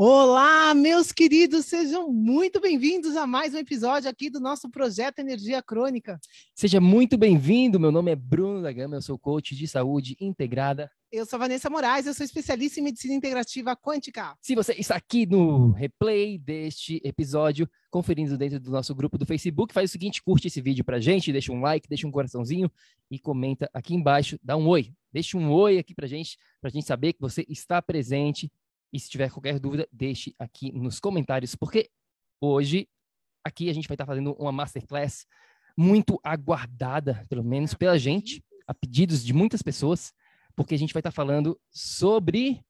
Olá, meus queridos, sejam muito bem-vindos a mais um episódio aqui do nosso projeto Energia Crônica. Seja muito bem-vindo, meu nome é Bruno da Gama, eu sou coach de saúde integrada. Eu sou Vanessa Moraes, eu sou especialista em medicina integrativa quântica. Se você está aqui no replay deste episódio, conferindo dentro do nosso grupo do Facebook, faz o seguinte, curte esse vídeo pra gente, deixa um like, deixa um coraçãozinho e comenta aqui embaixo, dá um oi. Deixa um oi aqui pra gente, pra gente saber que você está presente e se tiver qualquer dúvida, deixe aqui nos comentários, porque hoje aqui a gente vai estar fazendo uma masterclass muito aguardada, pelo menos pela gente, a pedidos de muitas pessoas, porque a gente vai estar falando sobre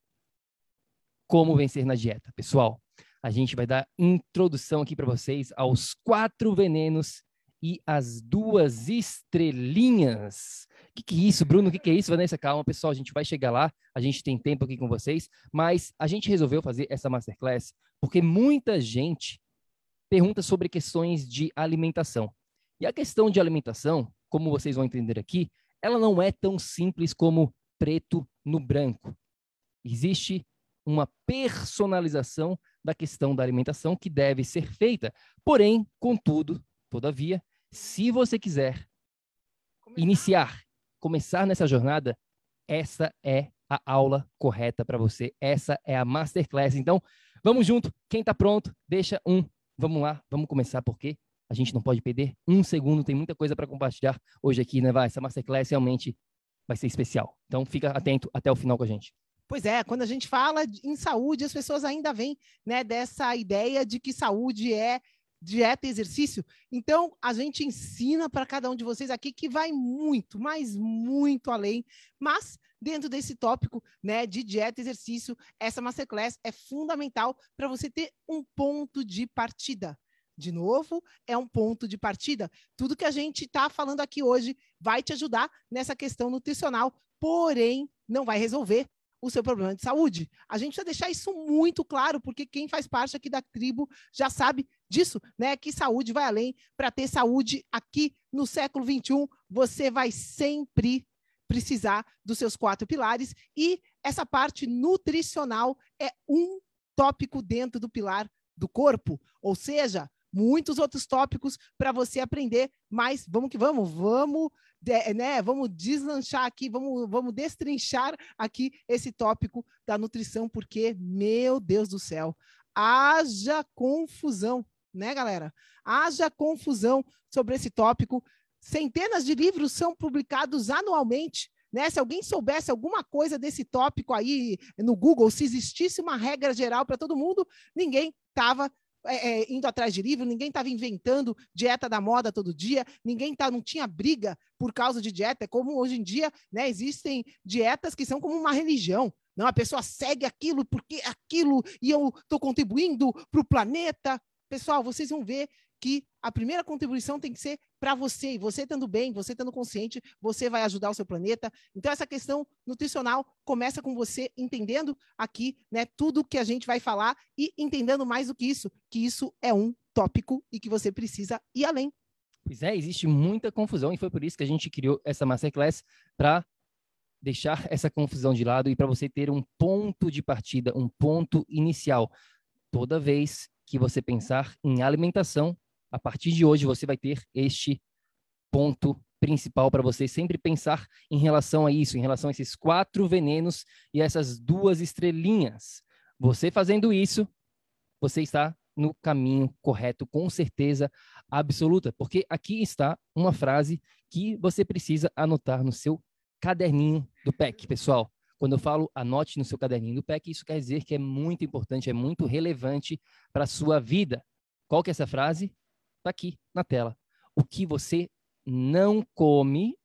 como vencer na dieta. Pessoal, a gente vai dar introdução aqui para vocês aos quatro venenos e as duas estrelinhas que, que é isso, Bruno? O que, que é isso, Vanessa? Calma, pessoal, a gente vai chegar lá, a gente tem tempo aqui com vocês, mas a gente resolveu fazer essa masterclass porque muita gente pergunta sobre questões de alimentação. E a questão de alimentação, como vocês vão entender aqui, ela não é tão simples como preto no branco. Existe uma personalização da questão da alimentação que deve ser feita. Porém, contudo, todavia, se você quiser iniciar começar nessa jornada, essa é a aula correta para você. Essa é a masterclass. Então, vamos junto. Quem está pronto, deixa um. Vamos lá, vamos começar porque a gente não pode perder um segundo. Tem muita coisa para compartilhar hoje aqui, né? Vai, essa masterclass realmente vai ser especial. Então, fica atento até o final com a gente. Pois é, quando a gente fala em saúde, as pessoas ainda vêm né, dessa ideia de que saúde é dieta e exercício. Então, a gente ensina para cada um de vocês aqui que vai muito, mas muito além. Mas, dentro desse tópico né, de dieta e exercício, essa masterclass é fundamental para você ter um ponto de partida. De novo, é um ponto de partida. Tudo que a gente está falando aqui hoje vai te ajudar nessa questão nutricional, porém, não vai resolver o seu problema de saúde. A gente precisa deixar isso muito claro, porque quem faz parte aqui da tribo já sabe disso, né? Que saúde vai além. Para ter saúde aqui no século 21, você vai sempre precisar dos seus quatro pilares e essa parte nutricional é um tópico dentro do pilar do corpo, ou seja, muitos outros tópicos para você aprender, mas vamos que vamos, vamos né, vamos deslanchar aqui, vamos, vamos destrinchar aqui esse tópico da nutrição, porque, meu Deus do céu, haja confusão, né, galera? Haja confusão sobre esse tópico. Centenas de livros são publicados anualmente. Né? Se alguém soubesse alguma coisa desse tópico aí no Google, se existisse uma regra geral para todo mundo, ninguém estava é, é, indo atrás de livro, ninguém estava inventando dieta da moda todo dia, ninguém tá, não tinha briga por causa de dieta. É como hoje em dia né, existem dietas que são como uma religião. Não, a pessoa segue aquilo porque aquilo e eu estou contribuindo para o planeta. Pessoal, vocês vão ver que a primeira contribuição tem que ser para você, e você estando bem, você estando consciente, você vai ajudar o seu planeta. Então, essa questão nutricional começa com você entendendo aqui né, tudo que a gente vai falar e entendendo mais do que isso, que isso é um tópico e que você precisa ir além. Pois é, existe muita confusão e foi por isso que a gente criou essa masterclass para deixar essa confusão de lado e para você ter um ponto de partida, um ponto inicial. Toda vez que você pensar em alimentação, a partir de hoje você vai ter este ponto principal para você sempre pensar em relação a isso, em relação a esses quatro venenos e essas duas estrelinhas. Você fazendo isso, você está no caminho correto, com certeza absoluta, porque aqui está uma frase que você precisa anotar no seu caderninho do PEC, pessoal. Quando eu falo anote no seu caderninho do PEC, isso quer dizer que é muito importante, é muito relevante para a sua vida. Qual que é essa frase? Está aqui na tela. O que você não come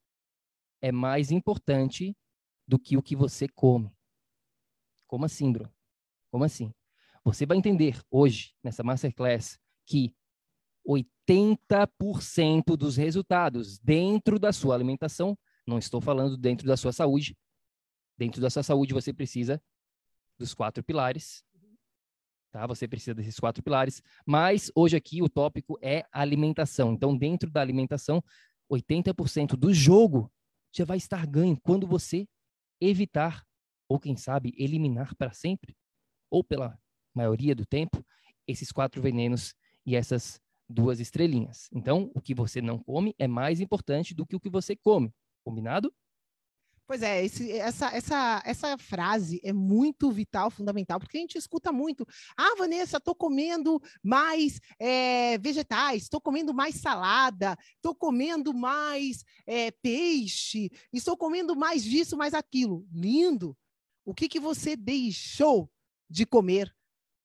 é mais importante do que o que você come. Como assim, Bruno? Como assim? Você vai entender hoje, nessa Masterclass, que 80% dos resultados dentro da sua alimentação, não estou falando dentro da sua saúde, dentro da sua saúde você precisa dos quatro pilares, tá? Você precisa desses quatro pilares, mas hoje aqui o tópico é alimentação. Então, dentro da alimentação, 80% do jogo já vai estar ganho quando você evitar ou quem sabe eliminar para sempre ou pela maioria do tempo, esses quatro venenos e essas duas estrelinhas. Então, o que você não come é mais importante do que o que você come. Combinado? Pois é, esse, essa, essa, essa frase é muito vital, fundamental, porque a gente escuta muito. Ah, Vanessa, estou comendo mais é, vegetais, estou comendo mais salada, estou comendo mais é, peixe, estou comendo mais disso, mais aquilo. Lindo! O que, que você deixou de comer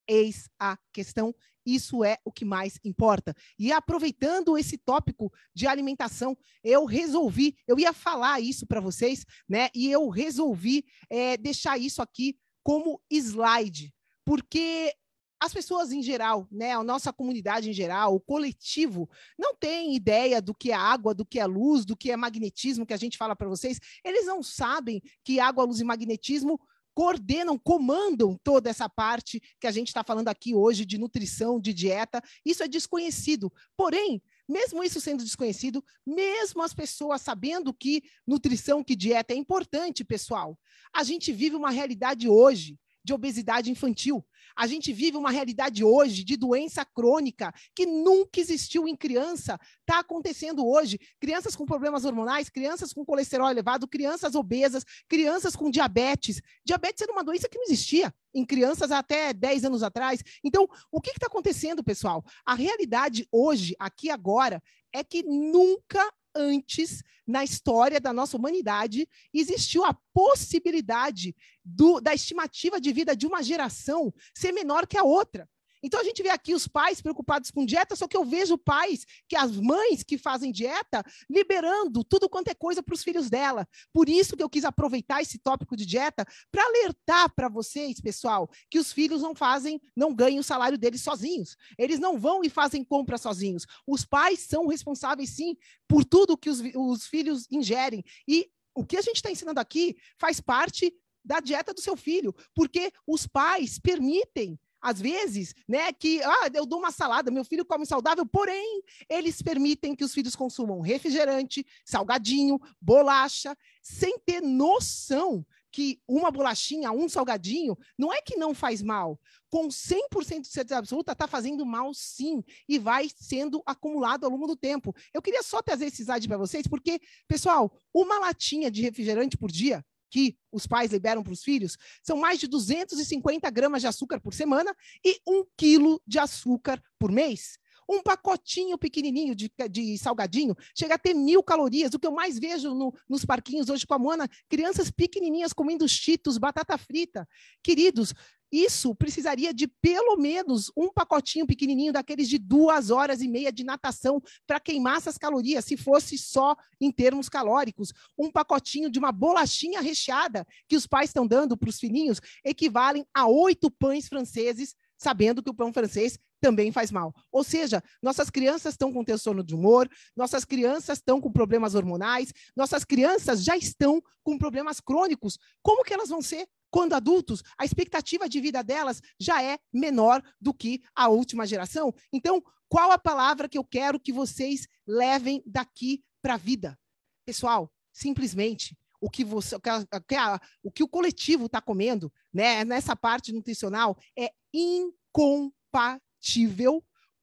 Eis a questão. Isso é o que mais importa. E aproveitando esse tópico de alimentação, eu resolvi, eu ia falar isso para vocês, né? E eu resolvi é, deixar isso aqui como slide, porque as pessoas em geral, né, a nossa comunidade em geral, o coletivo, não tem ideia do que é água, do que é luz, do que é magnetismo, que a gente fala para vocês. Eles não sabem que água, luz e magnetismo coordenam, comandam toda essa parte que a gente está falando aqui hoje de nutrição, de dieta. Isso é desconhecido. Porém, mesmo isso sendo desconhecido, mesmo as pessoas sabendo que nutrição, que dieta é importante, pessoal, a gente vive uma realidade hoje de obesidade infantil. A gente vive uma realidade hoje de doença crônica que nunca existiu em criança, está acontecendo hoje. Crianças com problemas hormonais, crianças com colesterol elevado, crianças obesas, crianças com diabetes. Diabetes era uma doença que não existia em crianças até 10 anos atrás. Então, o que está acontecendo, pessoal? A realidade hoje, aqui agora, é que nunca antes na história da nossa humanidade existiu a possibilidade do, da estimativa de vida de uma geração ser menor que a outra. Então a gente vê aqui os pais preocupados com dieta, só que eu vejo pais, que as mães que fazem dieta, liberando tudo quanto é coisa para os filhos dela. Por isso que eu quis aproveitar esse tópico de dieta para alertar para vocês, pessoal, que os filhos não fazem, não ganham o salário deles sozinhos. Eles não vão e fazem compra sozinhos. Os pais são responsáveis sim por tudo que os, os filhos ingerem. E o que a gente está ensinando aqui faz parte da dieta do seu filho, porque os pais permitem às vezes, né, que ah, eu dou uma salada, meu filho come saudável, porém, eles permitem que os filhos consumam refrigerante, salgadinho, bolacha, sem ter noção que uma bolachinha, um salgadinho, não é que não faz mal. Com 100% de certeza absoluta, está fazendo mal sim, e vai sendo acumulado ao longo do tempo. Eu queria só trazer esse slide para vocês, porque, pessoal, uma latinha de refrigerante por dia que os pais liberam para os filhos são mais de 250 gramas de açúcar por semana e um quilo de açúcar por mês. Um pacotinho pequenininho de, de salgadinho chega a ter mil calorias. O que eu mais vejo no, nos parquinhos hoje com a Moana, crianças pequenininhas comendo cheetos, batata frita. Queridos, isso precisaria de pelo menos um pacotinho pequenininho daqueles de duas horas e meia de natação para queimar essas calorias, se fosse só em termos calóricos. Um pacotinho de uma bolachinha recheada que os pais estão dando para os filhinhos equivalem a oito pães franceses, sabendo que o pão francês também faz mal. Ou seja, nossas crianças estão com transtorno de humor, nossas crianças estão com problemas hormonais, nossas crianças já estão com problemas crônicos. Como que elas vão ser quando adultos, a expectativa de vida delas já é menor do que a última geração. Então, qual a palavra que eu quero que vocês levem daqui para a vida? Pessoal, simplesmente o que você, o que, a, o, que o coletivo está comendo, né, nessa parte nutricional, é incompatível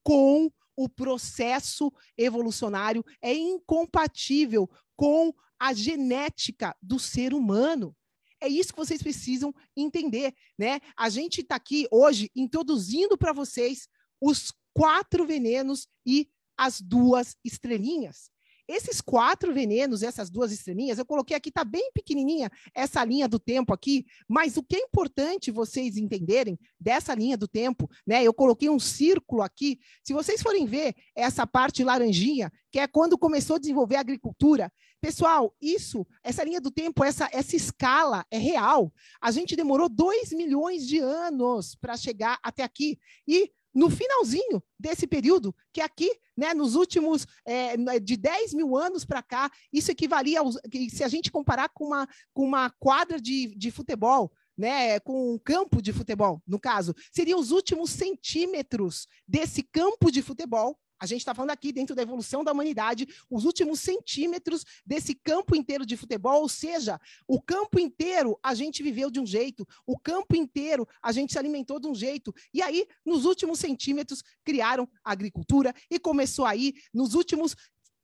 com o processo evolucionário, é incompatível com a genética do ser humano. É isso que vocês precisam entender, né? A gente está aqui hoje introduzindo para vocês os quatro venenos e as duas estrelinhas. Esses quatro venenos, essas duas estrelinhas, eu coloquei aqui, tá bem pequenininha essa linha do tempo aqui, mas o que é importante vocês entenderem dessa linha do tempo, né? Eu coloquei um círculo aqui. Se vocês forem ver essa parte laranjinha, que é quando começou a desenvolver a agricultura, pessoal, isso, essa linha do tempo, essa, essa escala é real. A gente demorou dois milhões de anos para chegar até aqui. E no finalzinho desse período, que aqui, né, nos últimos é, de 10 mil anos para cá, isso equivalia, aos, se a gente comparar com uma, com uma quadra de, de futebol, né, com um campo de futebol, no caso, seriam os últimos centímetros desse campo de futebol a gente está falando aqui dentro da evolução da humanidade, os últimos centímetros desse campo inteiro de futebol, ou seja, o campo inteiro a gente viveu de um jeito, o campo inteiro a gente se alimentou de um jeito, e aí, nos últimos centímetros, criaram a agricultura e começou aí, nos últimos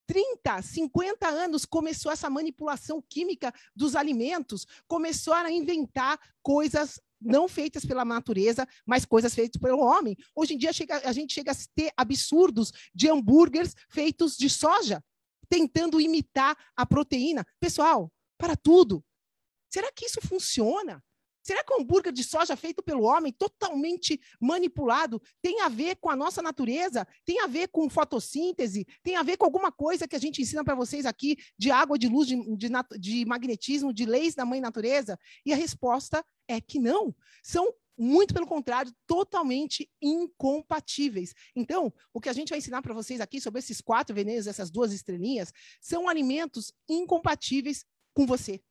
30, 50 anos começou essa manipulação química dos alimentos, começaram a inventar coisas não feitas pela natureza, mas coisas feitas pelo homem. Hoje em dia chega, a gente chega a ter absurdos de hambúrgueres feitos de soja, tentando imitar a proteína. Pessoal, para tudo. Será que isso funciona? Será que o hambúrguer de soja feito pelo homem, totalmente manipulado, tem a ver com a nossa natureza? Tem a ver com fotossíntese? Tem a ver com alguma coisa que a gente ensina para vocês aqui de água, de luz, de, de, de magnetismo, de leis da mãe natureza? E a resposta é que não. São muito pelo contrário, totalmente incompatíveis. Então, o que a gente vai ensinar para vocês aqui sobre esses quatro venenos, essas duas estrelinhas, são alimentos incompatíveis com você.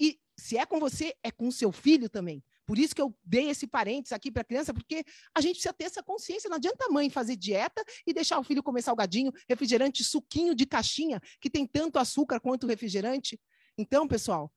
E se é com você, é com seu filho também. Por isso que eu dei esse parênteses aqui para a criança, porque a gente precisa ter essa consciência. Não adianta a mãe fazer dieta e deixar o filho comer salgadinho, refrigerante, suquinho de caixinha, que tem tanto açúcar quanto refrigerante. Então, pessoal,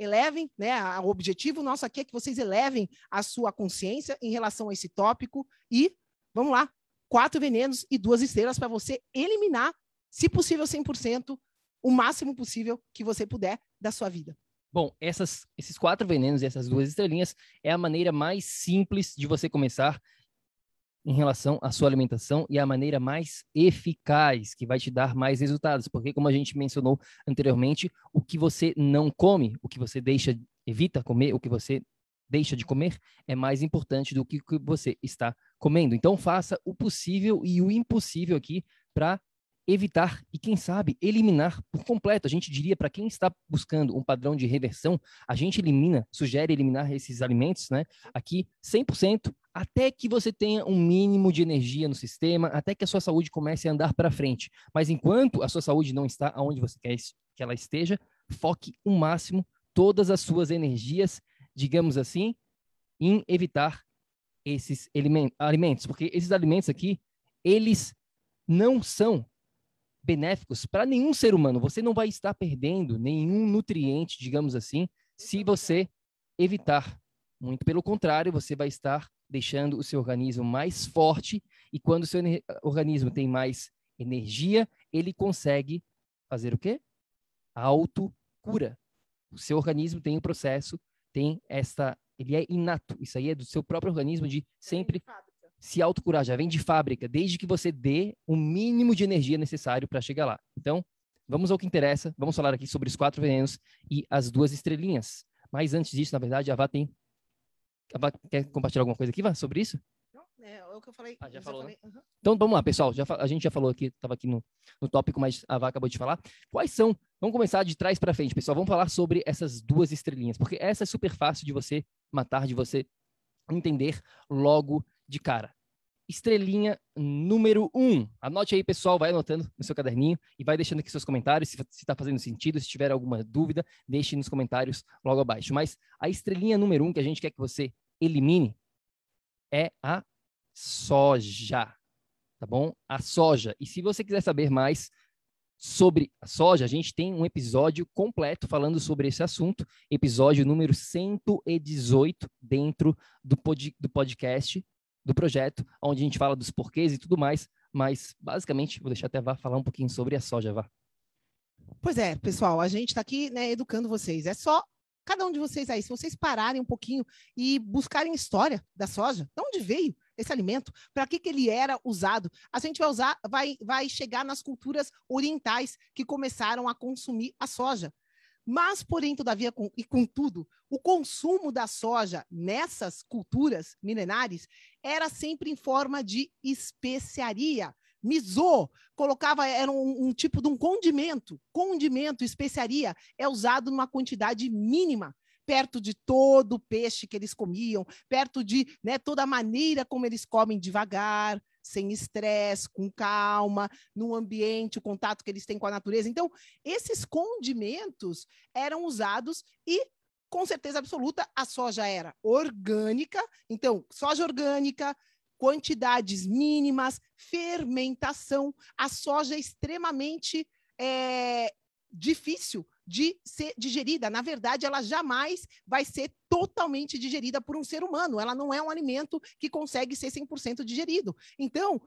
elevem, né? O objetivo nosso aqui é que vocês elevem a sua consciência em relação a esse tópico e vamos lá, quatro venenos e duas estrelas para você eliminar, se possível 100%, o máximo possível que você puder da sua vida. Bom, essas, esses quatro venenos e essas duas estrelinhas é a maneira mais simples de você começar em relação à sua alimentação e a maneira mais eficaz que vai te dar mais resultados, porque como a gente mencionou anteriormente, o que você não come, o que você deixa, evita comer, o que você deixa de comer é mais importante do que o que você está comendo. Então faça o possível e o impossível aqui para evitar e, quem sabe, eliminar por completo. A gente diria, para quem está buscando um padrão de reversão, a gente elimina, sugere eliminar esses alimentos, né? Aqui, 100%, até que você tenha um mínimo de energia no sistema, até que a sua saúde comece a andar para frente. Mas enquanto a sua saúde não está onde você quer que ela esteja, foque o máximo todas as suas energias, digamos assim, em evitar esses alimentos, porque esses alimentos aqui, eles não são benéficos para nenhum ser humano. Você não vai estar perdendo nenhum nutriente, digamos assim, se você evitar. Muito pelo contrário, você vai estar deixando o seu organismo mais forte e quando o seu organismo tem mais energia, ele consegue fazer o quê? Autocura. O seu organismo tem o um processo, tem esta, ele é inato. Isso aí é do seu próprio organismo de sempre se autocurar, já vem de fábrica, desde que você dê o mínimo de energia necessário para chegar lá. Então, vamos ao que interessa. Vamos falar aqui sobre os quatro venenos e as duas estrelinhas. Mas antes disso, na verdade, a Vá tem. Quer compartilhar alguma coisa aqui, Vá, sobre isso? Não, é, é o que eu falei. Ah, já falou, né? uhum. Então, vamos lá, pessoal. Já, a gente já falou aqui, estava aqui no, no tópico, mas a Vá acabou de falar. Quais são? Vamos começar de trás para frente, pessoal. Vamos falar sobre essas duas estrelinhas, porque essa é super fácil de você matar, de você entender logo de cara. Estrelinha número um. Anote aí, pessoal, vai anotando no seu caderninho e vai deixando aqui seus comentários, se está fazendo sentido, se tiver alguma dúvida, deixe nos comentários logo abaixo. Mas a estrelinha número um que a gente quer que você elimine é a soja, tá bom? A soja. E se você quiser saber mais sobre a soja, a gente tem um episódio completo falando sobre esse assunto, episódio número 118 dentro do, pod, do podcast do projeto, onde a gente fala dos porquês e tudo mais, mas basicamente vou deixar até a Vá falar um pouquinho sobre a soja, Vá. Pois é, pessoal, a gente está aqui né, educando vocês. É só cada um de vocês aí, se vocês pararem um pouquinho e buscarem história da soja, de onde veio esse alimento, para que, que ele era usado, a gente vai usar, vai, vai chegar nas culturas orientais que começaram a consumir a soja. Mas, porém, todavia, com, e contudo, o consumo da soja nessas culturas milenares era sempre em forma de especiaria. Miso colocava, era um, um, tipo de um condimento. Condimento, especiaria, é usado numa quantidade mínima, perto de todo o peixe que eles comiam, perto de né, toda a maneira como eles comem devagar, sem estresse, com calma, no ambiente, o contato que eles têm com a natureza. Então, esses condimentos eram usados e com certeza absoluta, a soja era orgânica, então, soja orgânica, quantidades mínimas, fermentação. A soja é extremamente é, difícil de ser digerida. Na verdade, ela jamais vai ser totalmente digerida por um ser humano. Ela não é um alimento que consegue ser 100% digerido. Então,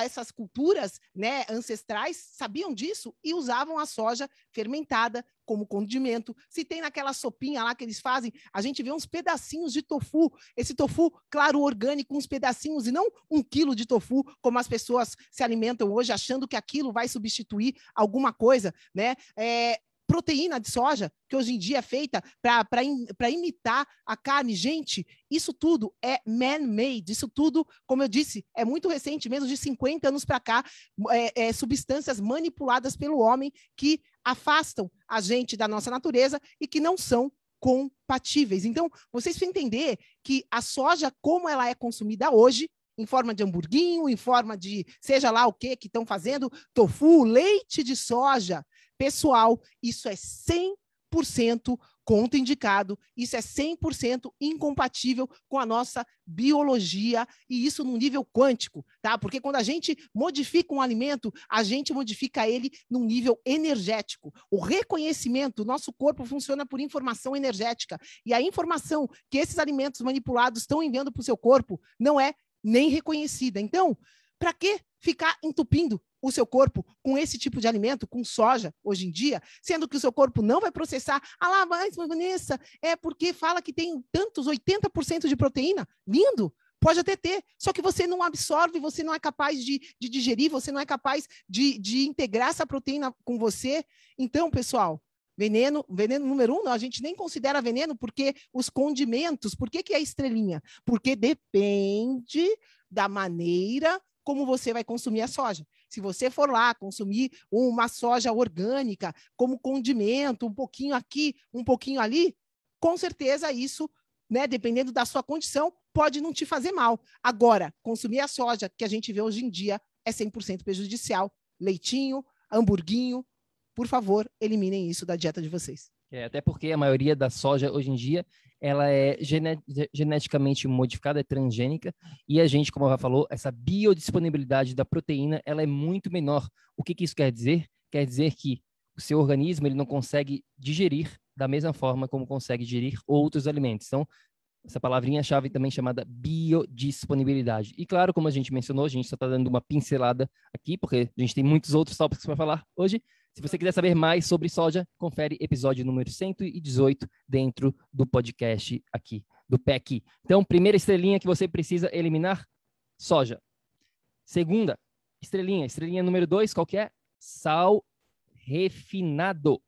essas culturas né, ancestrais sabiam disso e usavam a soja fermentada como condimento. Se tem naquela sopinha lá que eles fazem, a gente vê uns pedacinhos de tofu. Esse tofu, claro, orgânico, uns pedacinhos, e não um quilo de tofu, como as pessoas se alimentam hoje, achando que aquilo vai substituir alguma coisa, né? É, proteína de soja, que hoje em dia é feita para imitar a carne. Gente, isso tudo é man-made, isso tudo, como eu disse, é muito recente, menos de 50 anos para cá, é, é, substâncias manipuladas pelo homem que afastam a gente da nossa natureza e que não são compatíveis. Então, vocês precisam entender que a soja, como ela é consumida hoje, em forma de hamburguinho, em forma de seja lá o que que estão fazendo, tofu, leite de soja, pessoal, isso é 100% contraindicado, isso é 100% incompatível com a nossa biologia e isso no nível quântico, tá? Porque quando a gente modifica um alimento, a gente modifica ele num nível energético. O reconhecimento, nosso corpo funciona por informação energética e a informação que esses alimentos manipulados estão enviando para o seu corpo não é nem reconhecida. Então, para que ficar entupindo o seu corpo com esse tipo de alimento, com soja, hoje em dia, sendo que o seu corpo não vai processar. Ah lá, mas, Vanessa, é porque fala que tem tantos, 80% de proteína. Lindo! Pode até ter, só que você não absorve, você não é capaz de, de digerir, você não é capaz de, de integrar essa proteína com você. Então, pessoal, Veneno, veneno número um, não, a gente nem considera veneno porque os condimentos, por que, que é estrelinha? Porque depende da maneira como você vai consumir a soja. Se você for lá consumir uma soja orgânica como condimento, um pouquinho aqui, um pouquinho ali, com certeza isso, né, dependendo da sua condição, pode não te fazer mal. Agora, consumir a soja que a gente vê hoje em dia é 100% prejudicial. Leitinho, hamburguinho, por favor, eliminem isso da dieta de vocês. É, até porque a maioria da soja hoje em dia ela é geneticamente modificada, é transgênica, e a gente, como ela falou, essa biodisponibilidade da proteína ela é muito menor. O que, que isso quer dizer? Quer dizer que o seu organismo ele não consegue digerir da mesma forma como consegue digerir outros alimentos. Então, essa palavrinha-chave também chamada biodisponibilidade. E claro, como a gente mencionou, a gente só está dando uma pincelada aqui, porque a gente tem muitos outros tópicos para falar hoje, se você quiser saber mais sobre soja, confere episódio número 118 dentro do podcast aqui, do PEC. Então, primeira estrelinha que você precisa eliminar, soja. Segunda, estrelinha, estrelinha número 2, qual que é? Sal refinado.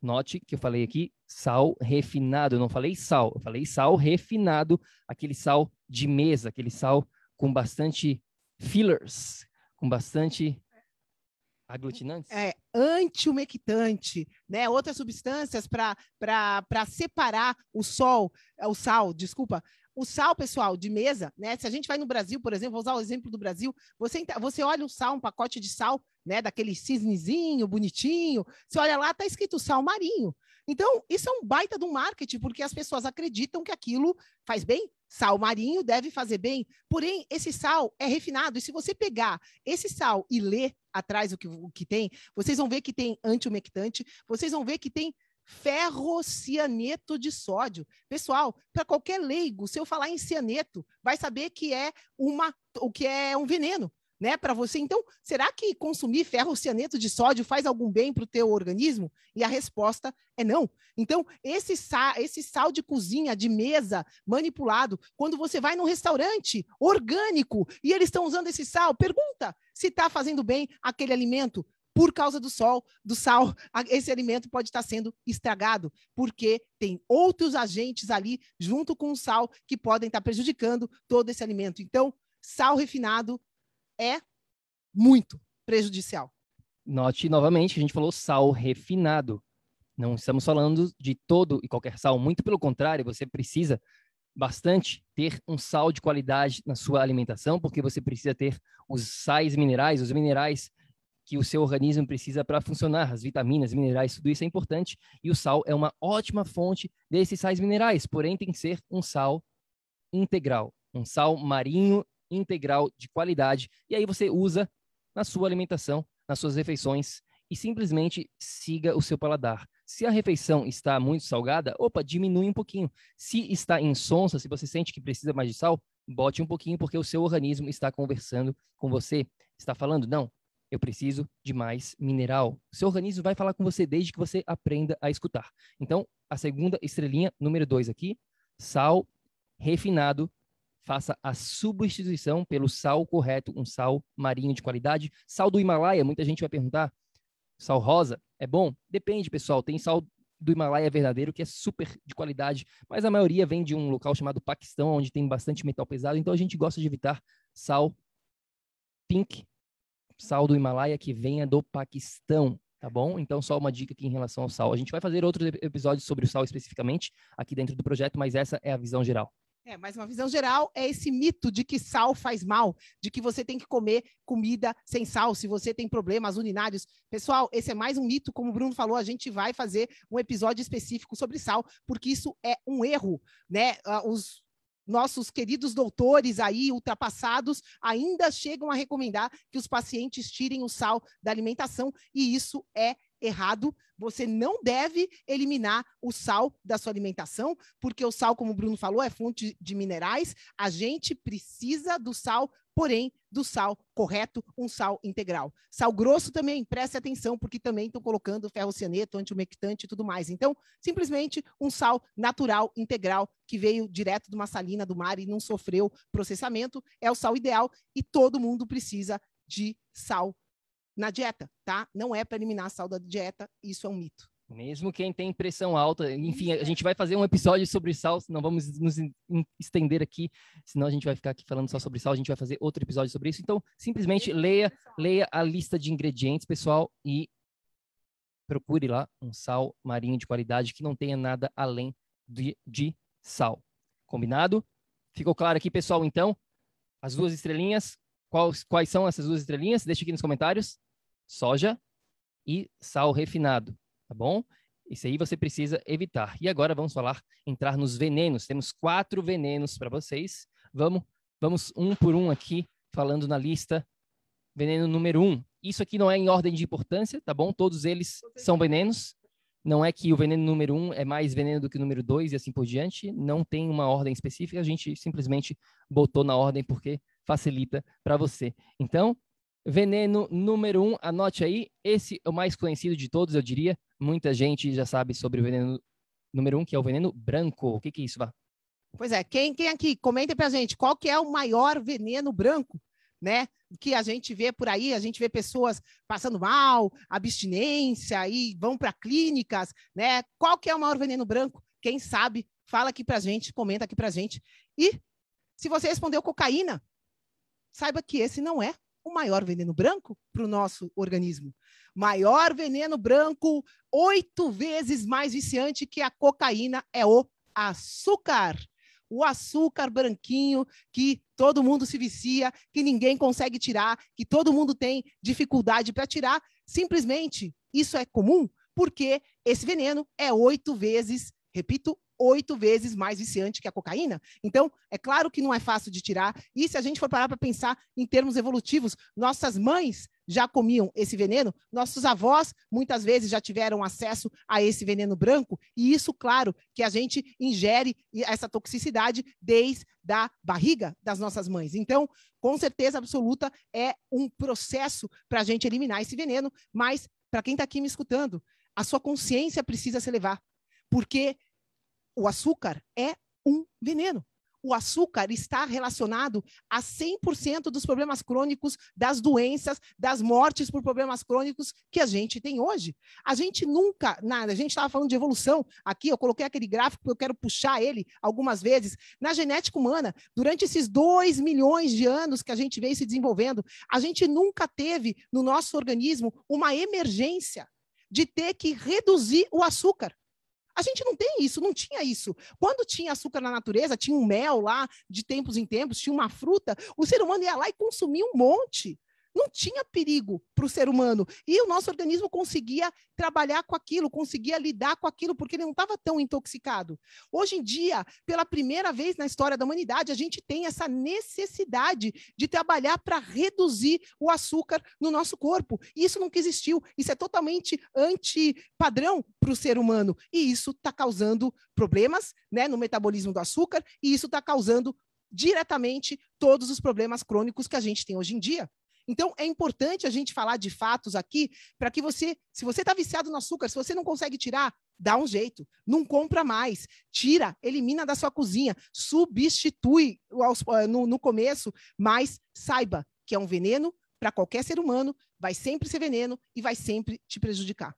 Note que eu falei aqui sal refinado, eu não falei sal, eu falei sal refinado, aquele sal de mesa, aquele sal com bastante fillers, com bastante Aglutinantes? É, antiumectante, né? Outras substâncias para separar o sol, o sal, desculpa, o sal, pessoal, de mesa, né? Se a gente vai no Brasil, por exemplo, vou usar o exemplo do Brasil, você, você olha o sal, um pacote de sal, né? Daquele cisnezinho, bonitinho, você olha lá, tá escrito sal marinho. Então, isso é um baita do marketing, porque as pessoas acreditam que aquilo faz bem. Sal marinho deve fazer bem. Porém, esse sal é refinado. E se você pegar esse sal e ler atrás o que, o que tem, vocês vão ver que tem antiumectante, vocês vão ver que tem ferrocianeto de sódio. Pessoal, para qualquer leigo, se eu falar em cianeto, vai saber que é uma o que é um veneno né, para você. Então, será que consumir ferrocianeto de sódio faz algum bem para o teu organismo? E a resposta é não. Então, esse sal, esse sal de cozinha, de mesa, manipulado, quando você vai num restaurante orgânico e eles estão usando esse sal, pergunta se está fazendo bem aquele alimento. Por causa do sol, do sal, esse alimento pode estar tá sendo estragado, porque tem outros agentes ali junto com o sal que podem estar tá prejudicando todo esse alimento. Então, sal refinado é muito prejudicial. Note novamente, a gente falou sal refinado. Não estamos falando de todo e qualquer sal, muito pelo contrário, você precisa bastante ter um sal de qualidade na sua alimentação, porque você precisa ter os sais minerais, os minerais que o seu organismo precisa para funcionar, as vitaminas, minerais, tudo isso é importante, e o sal é uma ótima fonte desses sais minerais, porém tem que ser um sal integral, um sal marinho integral de qualidade. E aí você usa na sua alimentação, nas suas refeições e simplesmente siga o seu paladar. Se a refeição está muito salgada, opa, diminui um pouquinho. Se está insonsa, se você sente que precisa mais de sal, bote um pouquinho porque o seu organismo está conversando com você, está falando, não, eu preciso de mais mineral. O seu organismo vai falar com você desde que você aprenda a escutar. Então, a segunda estrelinha, número dois aqui, sal refinado faça a substituição pelo sal correto, um sal marinho de qualidade. Sal do Himalaia, muita gente vai perguntar, sal rosa é bom? Depende, pessoal. Tem sal do Himalaia verdadeiro que é super de qualidade, mas a maioria vem de um local chamado Paquistão, onde tem bastante metal pesado, então a gente gosta de evitar sal pink, sal do Himalaia que venha do Paquistão, tá bom? Então, só uma dica aqui em relação ao sal. A gente vai fazer outros episódios sobre o sal especificamente aqui dentro do projeto, mas essa é a visão geral. É, mas uma visão geral é esse mito de que sal faz mal, de que você tem que comer comida sem sal se você tem problemas urinários. Pessoal, esse é mais um mito, como o Bruno falou, a gente vai fazer um episódio específico sobre sal, porque isso é um erro, né? Uh, os nossos queridos doutores aí ultrapassados ainda chegam a recomendar que os pacientes tirem o sal da alimentação e isso é errado. Você não deve eliminar o sal da sua alimentação, porque o sal, como o Bruno falou, é fonte de minerais. A gente precisa do sal, porém, do sal correto, um sal integral. Sal grosso também, preste atenção, porque também estão colocando ferrocianeto, antiumectante e tudo mais. Então, simplesmente um sal natural, integral, que veio direto de uma salina do mar e não sofreu processamento, é o sal ideal e todo mundo precisa de sal na dieta, tá? Não é para eliminar a sal da dieta, isso é um mito. Mesmo quem tem pressão alta, enfim, a gente vai não um episódio sobre sal, não vamos nos estender aqui, senão a gente vai ficar aqui falando só sobre sal, a gente vai fazer outro episódio sobre isso. Então, simplesmente leia, leia a lista de ingredientes, pessoal, e procure lá um sal marinho de qualidade que não tenha nada além de, de sal. Combinado? Ficou claro aqui, pessoal, então? As duas estrelinhas, quais, quais são essas duas estrelinhas? Deixa aqui nos comentários soja e sal refinado, tá bom? Isso aí você precisa evitar. E agora vamos falar, entrar nos venenos. Temos quatro venenos para vocês. Vamos, vamos um por um aqui, falando na lista. Veneno número um. Isso aqui não é em ordem de importância, tá bom? Todos eles são venenos. Não é que o veneno número um é mais veneno do que o número dois e assim por diante. Não tem uma ordem específica. A gente simplesmente botou na ordem porque facilita para você. Então, Veneno número um, anote aí. Esse é o mais conhecido de todos, eu diria. Muita gente já sabe sobre o veneno número um, que é o veneno branco. O que, que é isso, Vá? Pois é, quem, quem aqui, comenta pra gente, qual que é o maior veneno branco, né? Que a gente vê por aí, a gente vê pessoas passando mal, abstinência, e vão para clínicas, né? Qual que é o maior veneno branco? Quem sabe, fala aqui pra gente, comenta aqui pra gente. E se você respondeu cocaína, saiba que esse não é o maior veneno branco para o nosso organismo. Maior veneno branco, oito vezes mais viciante que a cocaína, é o açúcar. o açúcar branquinho que todo mundo se vicia, que ninguém consegue tirar, que todo mundo tem dificuldade para tirar. Simplesmente isso é comum porque esse veneno é oito vezes, repito, oito vezes mais viciante que a cocaína. Então, é claro que não é fácil de tirar. E se a gente for parar para pensar em termos evolutivos, nossas mães já comiam esse veneno, nossos avós muitas vezes já tiveram acesso a esse veneno branco, e isso, claro, que a gente ingere essa toxicidade desde a barriga das nossas mães. Então, com certeza absoluta, é um processo para a gente eliminar esse veneno, mas para quem está aqui me escutando, a sua consciência precisa se elevar, porque o açúcar é um veneno. O açúcar está relacionado a 100% dos problemas crônicos, das doenças, das mortes por problemas crônicos que a gente tem hoje. A gente nunca, nada, a gente estava falando de evolução aqui, eu coloquei aquele gráfico eu quero puxar ele algumas vezes. Na genética humana, durante esses dois milhões de anos que a gente veio se desenvolvendo, a gente nunca teve no nosso organismo uma emergência de ter que reduzir o açúcar. A gente não tem isso, não tinha isso. Quando tinha açúcar na natureza, tinha um mel lá de tempos em tempos, tinha uma fruta, o ser humano ia lá e consumia um monte não tinha perigo para o ser humano. E o nosso organismo conseguia trabalhar com aquilo, conseguia lidar com aquilo, porque ele não estava tão intoxicado. Hoje em dia, pela primeira vez na história da humanidade, a gente tem essa necessidade de trabalhar para reduzir o açúcar no nosso corpo. E isso nunca existiu. Isso é totalmente anti-padrão para o ser humano. E isso está causando problemas né, no metabolismo do açúcar, e isso está causando diretamente todos os problemas crônicos que a gente tem hoje em dia. Então, é importante a gente falar de fatos aqui para que você, se você está viciado no açúcar, se você não consegue tirar, dá um jeito, não compra mais, tira, elimina da sua cozinha, substitui eh, no, no começo, mas saiba que é um veneno para qualquer ser humano, vai sempre ser veneno e vai sempre te prejudicar.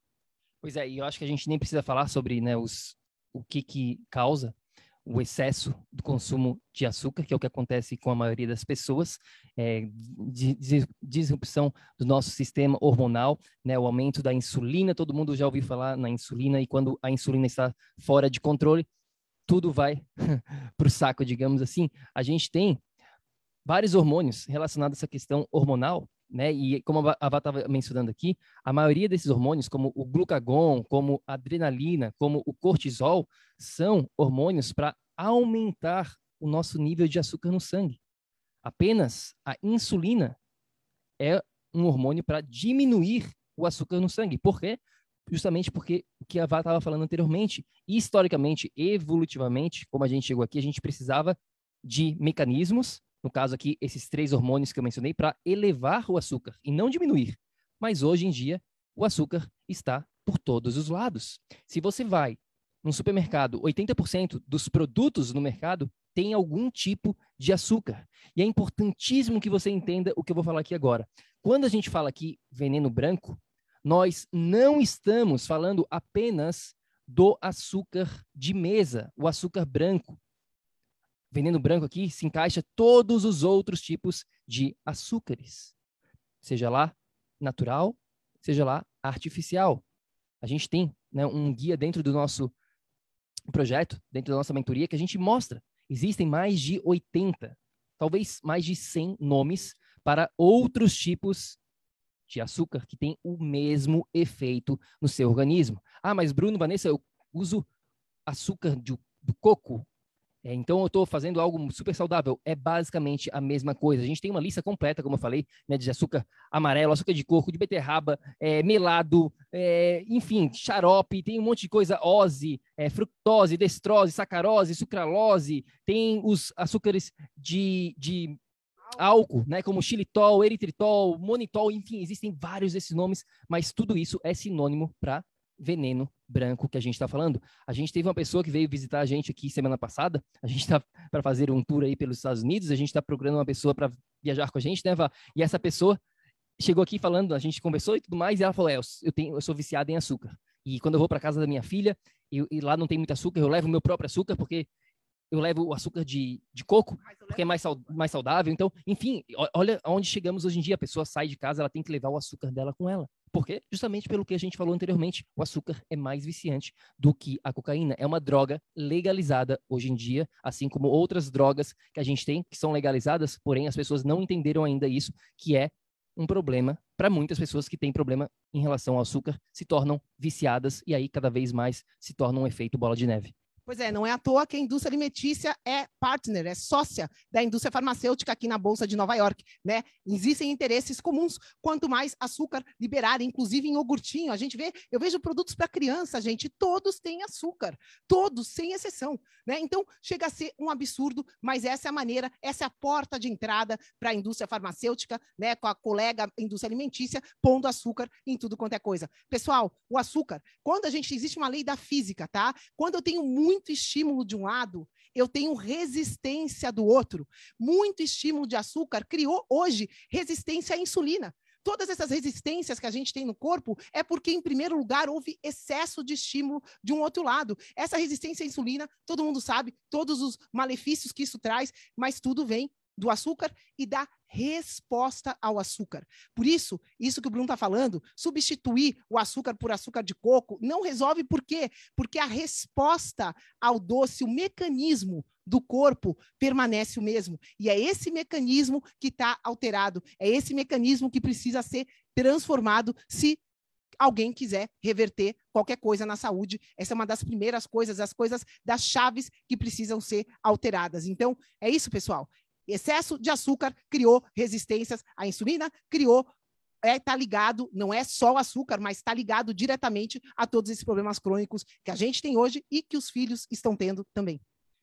Pois é, e eu acho que a gente nem precisa falar sobre né, os, o que, que causa o excesso do consumo de açúcar, que é o que acontece com a maioria das pessoas, é, disrupção do nosso sistema hormonal, né, o aumento da insulina, todo mundo já ouviu falar na insulina, e quando a insulina está fora de controle, tudo vai para o saco, digamos assim. A gente tem vários hormônios relacionados a essa questão hormonal, né? E como a Vá estava mencionando aqui, a maioria desses hormônios, como o glucagon, como a adrenalina, como o cortisol, são hormônios para aumentar o nosso nível de açúcar no sangue. Apenas a insulina é um hormônio para diminuir o açúcar no sangue. Por quê? Justamente porque o que a Vá estava falando anteriormente, historicamente, evolutivamente, como a gente chegou aqui, a gente precisava de mecanismos no caso aqui, esses três hormônios que eu mencionei, para elevar o açúcar e não diminuir. Mas hoje em dia, o açúcar está por todos os lados. Se você vai num supermercado, 80% dos produtos no mercado tem algum tipo de açúcar. E é importantíssimo que você entenda o que eu vou falar aqui agora. Quando a gente fala aqui veneno branco, nós não estamos falando apenas do açúcar de mesa, o açúcar branco veneno branco aqui se encaixa todos os outros tipos de açúcares, seja lá natural, seja lá artificial. A gente tem né, um guia dentro do nosso projeto, dentro da nossa mentoria, que a gente mostra. Existem mais de 80, talvez mais de 100 nomes para outros tipos de açúcar que têm o mesmo efeito no seu organismo. Ah, mas Bruno, Vanessa, eu uso açúcar de, do coco, é, então eu estou fazendo algo super saudável. É basicamente a mesma coisa. A gente tem uma lista completa, como eu falei, né, de açúcar amarelo, açúcar de coco, de beterraba, é, melado, é, enfim, xarope, tem um monte de coisa, ose, é, fructose, destrose, sacarose, sucralose, tem os açúcares de, de álcool, né, como xilitol, eritritol, monitol, enfim, existem vários desses nomes, mas tudo isso é sinônimo para veneno branco que a gente está falando. A gente teve uma pessoa que veio visitar a gente aqui semana passada. A gente está para fazer um tour aí pelos Estados Unidos. A gente está procurando uma pessoa para viajar com a gente, né, Vá? E essa pessoa chegou aqui falando, a gente conversou e tudo mais, e ela falou: é, eu, tenho, eu sou viciada em açúcar. E quando eu vou para casa da minha filha, eu, e lá não tem muito açúcar, eu levo o meu próprio açúcar, porque eu levo o açúcar de, de coco, porque é mais, mais saudável. Então, enfim, olha onde chegamos hoje em dia. A pessoa sai de casa, ela tem que levar o açúcar dela com ela. Por quê? Justamente pelo que a gente falou anteriormente, o açúcar é mais viciante do que a cocaína. É uma droga legalizada hoje em dia, assim como outras drogas que a gente tem que são legalizadas, porém as pessoas não entenderam ainda isso, que é um problema para muitas pessoas que têm problema em relação ao açúcar, se tornam viciadas e aí cada vez mais se torna um efeito bola de neve. Pois é, não é à toa que a indústria alimentícia é partner, é sócia da indústria farmacêutica aqui na Bolsa de Nova York, né? Existem interesses comuns, quanto mais açúcar liberar, inclusive em iogurtinho. A gente vê, eu vejo produtos para criança, gente, todos têm açúcar, todos, sem exceção, né? Então, chega a ser um absurdo, mas essa é a maneira, essa é a porta de entrada para a indústria farmacêutica, né, com a colega indústria alimentícia, pondo açúcar em tudo quanto é coisa. Pessoal, o açúcar, quando a gente existe uma lei da física, tá? Quando eu tenho muito muito estímulo de um lado, eu tenho resistência do outro. Muito estímulo de açúcar criou hoje resistência à insulina. Todas essas resistências que a gente tem no corpo é porque, em primeiro lugar, houve excesso de estímulo de um outro lado. Essa resistência à insulina, todo mundo sabe, todos os malefícios que isso traz, mas tudo vem do açúcar e da resposta ao açúcar. Por isso, isso que o Bruno está falando, substituir o açúcar por açúcar de coco não resolve por quê? Porque a resposta ao doce, o mecanismo do corpo permanece o mesmo. E é esse mecanismo que está alterado, é esse mecanismo que precisa ser transformado se alguém quiser reverter qualquer coisa na saúde. Essa é uma das primeiras coisas, as coisas das chaves que precisam ser alteradas. Então, é isso, pessoal. Excesso de açúcar criou resistências à insulina, criou está é, tá ligado, não é só o açúcar, mas está ligado diretamente a todos esses problemas crônicos que a gente tem hoje e que os filhos estão tendo também.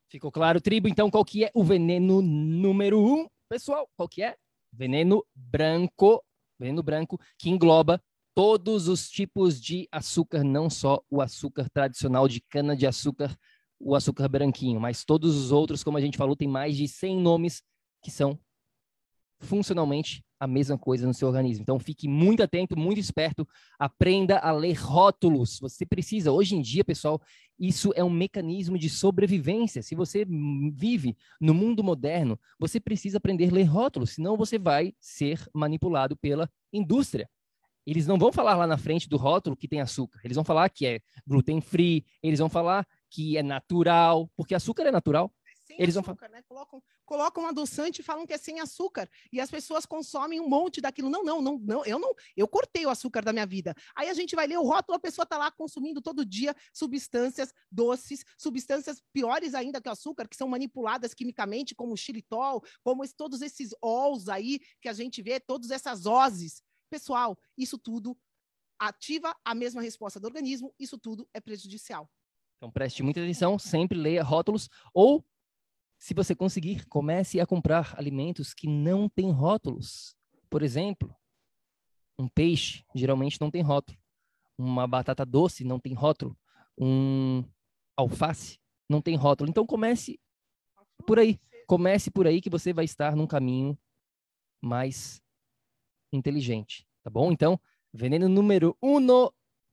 Ficou claro, tribo? Então, qual que é o veneno número um? Pessoal, qual que é? Veneno branco, veneno branco que engloba todos os tipos de açúcar, não só o açúcar tradicional de cana de açúcar, o açúcar branquinho, mas todos os outros, como a gente falou, tem mais de 100 nomes que são funcionalmente a mesma coisa no seu organismo. Então fique muito atento, muito esperto, aprenda a ler rótulos. Você precisa, hoje em dia, pessoal, isso é um mecanismo de sobrevivência. Se você vive no mundo moderno, você precisa aprender a ler rótulos, senão você vai ser manipulado pela indústria. Eles não vão falar lá na frente do rótulo que tem açúcar. Eles vão falar que é gluten free, eles vão falar que é natural, porque açúcar é natural sem Eles açúcar, vão... né? Colocam, colocam um adoçante e falam que é sem açúcar. E as pessoas consomem um monte daquilo. Não, não, não, não, eu não, eu cortei o açúcar da minha vida. Aí a gente vai ler o rótulo, a pessoa está lá consumindo todo dia substâncias doces, substâncias piores ainda que o açúcar, que são manipuladas quimicamente, como o xilitol, como todos esses ols aí que a gente vê, todas essas oses. Pessoal, isso tudo ativa a mesma resposta do organismo, isso tudo é prejudicial. Então preste muita atenção, sempre leia rótulos ou se você conseguir, comece a comprar alimentos que não têm rótulos. Por exemplo, um peixe geralmente não tem rótulo. Uma batata doce não tem rótulo. Um alface não tem rótulo. Então comece por aí. Comece por aí que você vai estar num caminho mais inteligente, tá bom? Então, veneno número um,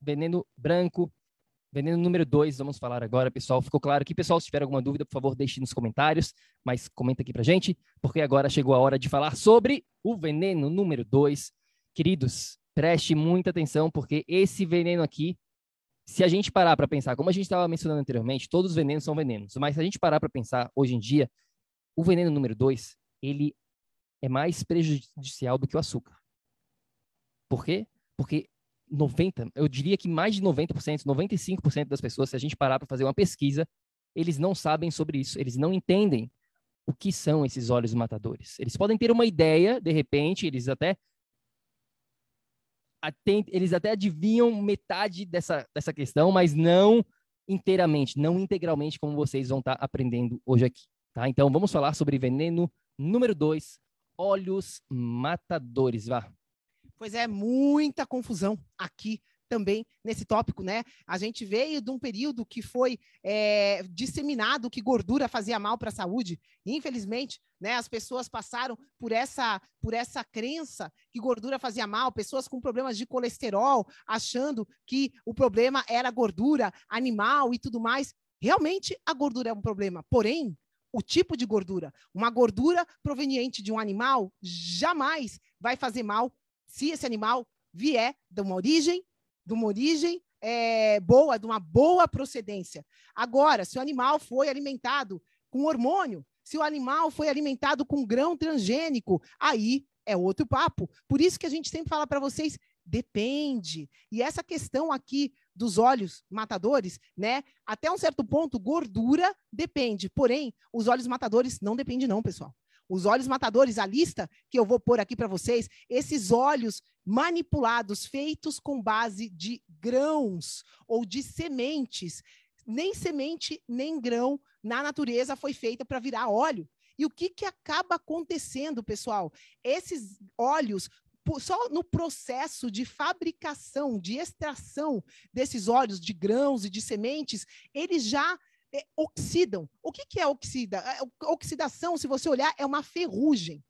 veneno branco, Veneno número 2, vamos falar agora, pessoal. Ficou claro aqui, pessoal? Se tiver alguma dúvida, por favor, deixe nos comentários, mas comenta aqui pra gente, porque agora chegou a hora de falar sobre o veneno número 2. Queridos, preste muita atenção, porque esse veneno aqui, se a gente parar para pensar, como a gente estava mencionando anteriormente, todos os venenos são venenos, mas se a gente parar para pensar hoje em dia, o veneno número 2, ele é mais prejudicial do que o açúcar. Por quê? Porque 90, eu diria que mais de 90%, 95% das pessoas, se a gente parar para fazer uma pesquisa, eles não sabem sobre isso, eles não entendem o que são esses olhos matadores. Eles podem ter uma ideia, de repente, eles até eles até adivinham metade dessa, dessa questão, mas não inteiramente, não integralmente, como vocês vão estar tá aprendendo hoje aqui. Tá? Então, vamos falar sobre veneno número 2, olhos matadores. Vá. Pois é, muita confusão aqui também nesse tópico, né? A gente veio de um período que foi é, disseminado que gordura fazia mal para a saúde. Infelizmente, né, as pessoas passaram por essa, por essa crença que gordura fazia mal, pessoas com problemas de colesterol, achando que o problema era gordura animal e tudo mais. Realmente, a gordura é um problema. Porém, o tipo de gordura, uma gordura proveniente de um animal, jamais vai fazer mal se esse animal vier de uma origem, de uma origem é, boa, de uma boa procedência. Agora, se o animal foi alimentado com hormônio, se o animal foi alimentado com grão transgênico, aí é outro papo. Por isso que a gente sempre fala para vocês, depende. E essa questão aqui dos óleos matadores, né? Até um certo ponto, gordura depende. Porém, os óleos matadores não dependem não, pessoal. Os óleos matadores, a lista que eu vou pôr aqui para vocês, esses óleos manipulados, feitos com base de grãos ou de sementes, nem semente nem grão na natureza foi feita para virar óleo. E o que, que acaba acontecendo, pessoal? Esses óleos só no processo de fabricação, de extração desses óleos de grãos e de sementes, eles já oxidam. O que, que é oxida? É, oxidação, se você olhar, é uma ferrugem.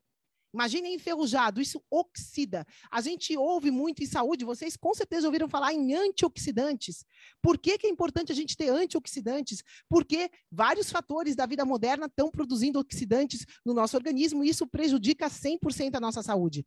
Imagine enferrujado, isso oxida. A gente ouve muito em saúde, vocês com certeza ouviram falar em antioxidantes. Por que, que é importante a gente ter antioxidantes? Porque vários fatores da vida moderna estão produzindo oxidantes no nosso organismo e isso prejudica 100% a nossa saúde.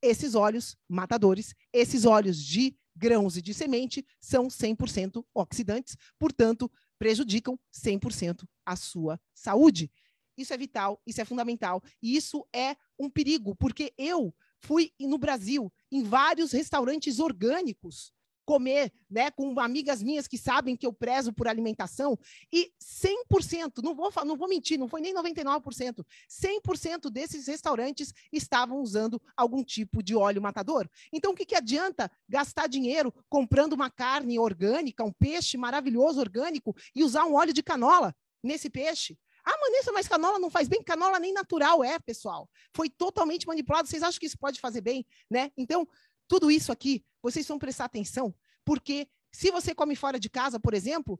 Esses óleos matadores, esses óleos de grãos e de semente são 100% oxidantes, portanto, prejudicam 100% a sua saúde. Isso é vital, isso é fundamental. E isso é um perigo, porque eu fui no Brasil em vários restaurantes orgânicos comer, né, com amigas minhas que sabem que eu prezo por alimentação, e 100%, não vou, não vou mentir, não foi nem 99%, 100% desses restaurantes estavam usando algum tipo de óleo matador. Então, o que, que adianta gastar dinheiro comprando uma carne orgânica, um peixe maravilhoso orgânico, e usar um óleo de canola nesse peixe? Ah, Vanessa, mas canola não faz bem? Canola nem natural é, pessoal. Foi totalmente manipulado. Vocês acham que isso pode fazer bem, né? Então, tudo isso aqui, vocês vão prestar atenção, porque se você come fora de casa, por exemplo,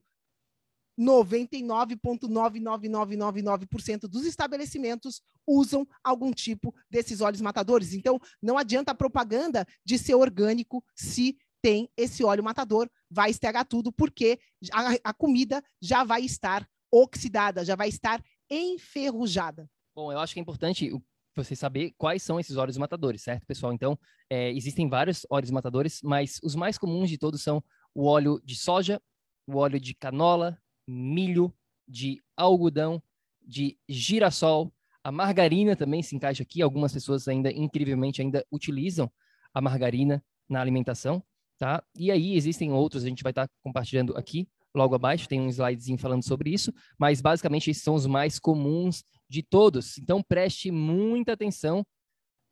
99,99999% dos estabelecimentos usam algum tipo desses óleos matadores. Então, não adianta a propaganda de ser orgânico se tem esse óleo matador, vai estragar tudo, porque a, a comida já vai estar oxidada, já vai estar enferrujada. Bom, eu acho que é importante você saber quais são esses óleos matadores, certo, pessoal? Então, é, existem vários óleos matadores, mas os mais comuns de todos são o óleo de soja, o óleo de canola, milho, de algodão, de girassol, a margarina também se encaixa aqui. Algumas pessoas ainda, incrivelmente, ainda utilizam a margarina na alimentação, tá? E aí existem outros, a gente vai estar tá compartilhando aqui logo abaixo, tem um slidezinho falando sobre isso, mas basicamente esses são os mais comuns de todos. Então preste muita atenção.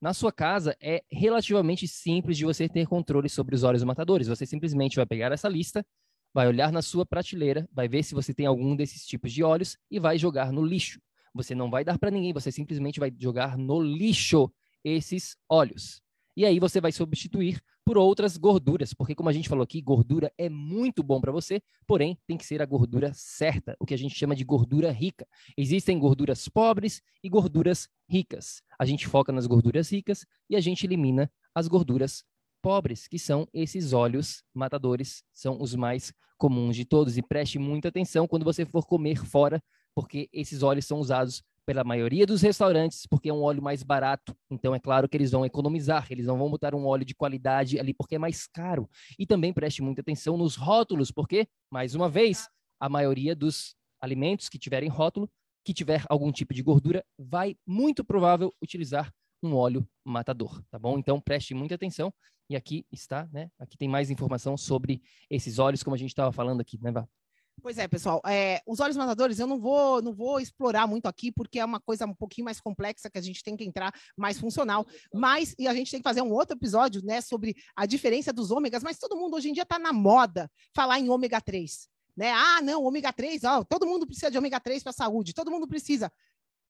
Na sua casa é relativamente simples de você ter controle sobre os óleos matadores. Você simplesmente vai pegar essa lista, vai olhar na sua prateleira, vai ver se você tem algum desses tipos de óleos e vai jogar no lixo. Você não vai dar para ninguém, você simplesmente vai jogar no lixo esses óleos. E aí você vai substituir por outras gorduras, porque como a gente falou aqui, gordura é muito bom para você, porém tem que ser a gordura certa, o que a gente chama de gordura rica. Existem gorduras pobres e gorduras ricas. A gente foca nas gorduras ricas e a gente elimina as gorduras pobres, que são esses óleos matadores, são os mais comuns de todos. E preste muita atenção quando você for comer fora, porque esses óleos são usados pela maioria dos restaurantes, porque é um óleo mais barato. Então, é claro que eles vão economizar, eles não vão botar um óleo de qualidade ali porque é mais caro. E também preste muita atenção nos rótulos, porque, mais uma vez, a maioria dos alimentos que tiverem rótulo, que tiver algum tipo de gordura, vai muito provável utilizar um óleo matador, tá bom? Então preste muita atenção. E aqui está, né? Aqui tem mais informação sobre esses óleos, como a gente estava falando aqui, né? Pois é, pessoal. É, os olhos matadores eu não vou, não vou explorar muito aqui, porque é uma coisa um pouquinho mais complexa que a gente tem que entrar mais funcional. Mas, e a gente tem que fazer um outro episódio né, sobre a diferença dos ômegas, mas todo mundo hoje em dia está na moda falar em ômega 3. Né? Ah, não, ômega 3, ó, todo mundo precisa de ômega 3 para a saúde, todo mundo precisa.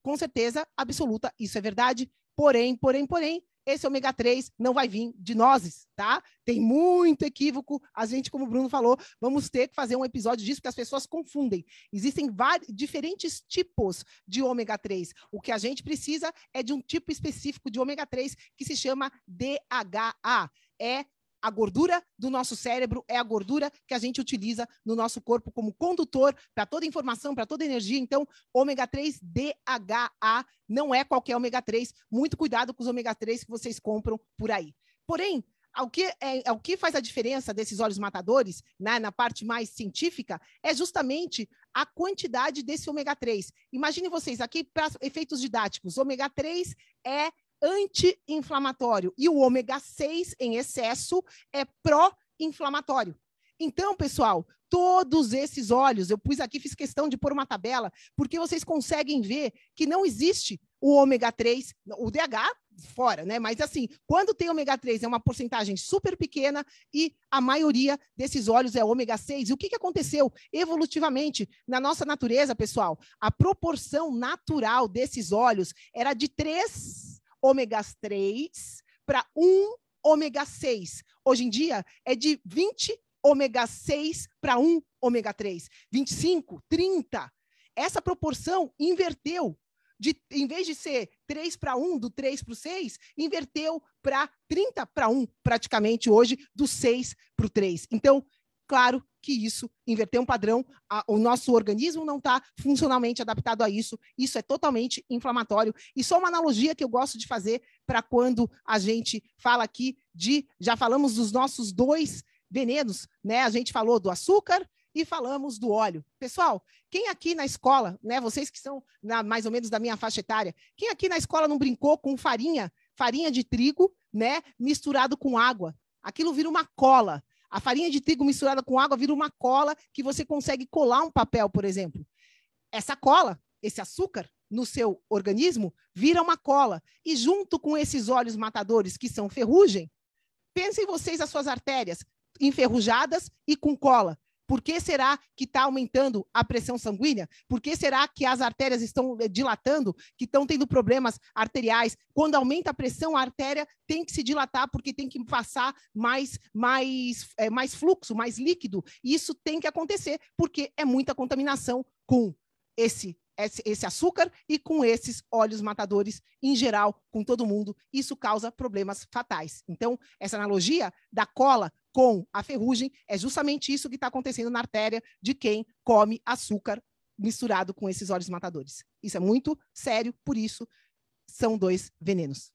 Com certeza absoluta, isso é verdade. Porém, porém, porém, esse ômega 3 não vai vir de nozes, tá? Tem muito equívoco. A gente, como o Bruno falou, vamos ter que fazer um episódio disso, porque as pessoas confundem. Existem vários, diferentes tipos de ômega 3. O que a gente precisa é de um tipo específico de ômega 3 que se chama DHA. É a gordura do nosso cérebro é a gordura que a gente utiliza no nosso corpo como condutor para toda informação, para toda energia. Então, ômega 3 DHA não é qualquer ômega 3. Muito cuidado com os ômega 3 que vocês compram por aí. Porém, o que, é, o que faz a diferença desses óleos matadores, né, na parte mais científica, é justamente a quantidade desse ômega 3. Imagine vocês, aqui para efeitos didáticos, ômega 3 é anti-inflamatório e o ômega 6 em excesso é pró-inflamatório. Então, pessoal, todos esses óleos, eu pus aqui, fiz questão de pôr uma tabela, porque vocês conseguem ver que não existe o ômega 3, o DH fora, né? Mas assim, quando tem ômega 3 é uma porcentagem super pequena e a maioria desses óleos é ômega 6. E o que, que aconteceu evolutivamente na nossa natureza, pessoal? A proporção natural desses óleos era de 3 ômegas 3 para 1 ômega 6. Hoje em dia é de 20 ômega 6 para 1 ômega 3. 25, 30. Essa proporção inverteu de, em vez de ser 3 para 1, do 3 para o 6, inverteu para 30 para 1, praticamente hoje, do 6 para o 3. Então, claro que isso inverteu um padrão, a, o nosso organismo não está funcionalmente adaptado a isso, isso é totalmente inflamatório. E só uma analogia que eu gosto de fazer para quando a gente fala aqui de, já falamos dos nossos dois venenos, né? A gente falou do açúcar e falamos do óleo. Pessoal, quem aqui na escola, né, vocês que são na, mais ou menos da minha faixa etária, quem aqui na escola não brincou com farinha, farinha de trigo, né, misturado com água? Aquilo vira uma cola. A farinha de trigo misturada com água vira uma cola que você consegue colar um papel, por exemplo. Essa cola, esse açúcar no seu organismo, vira uma cola. E junto com esses óleos matadores que são ferrugem, pensem vocês as suas artérias enferrujadas e com cola. Por que será que está aumentando a pressão sanguínea? Por que será que as artérias estão eh, dilatando, que estão tendo problemas arteriais? Quando aumenta a pressão, a artéria tem que se dilatar porque tem que passar mais, mais, é, mais fluxo, mais líquido. E isso tem que acontecer porque é muita contaminação com esse esse, esse, açúcar e com esses óleos matadores em geral, com todo mundo. Isso causa problemas fatais. Então, essa analogia da cola com a ferrugem, é justamente isso que está acontecendo na artéria de quem come açúcar misturado com esses óleos matadores. Isso é muito sério, por isso são dois venenos.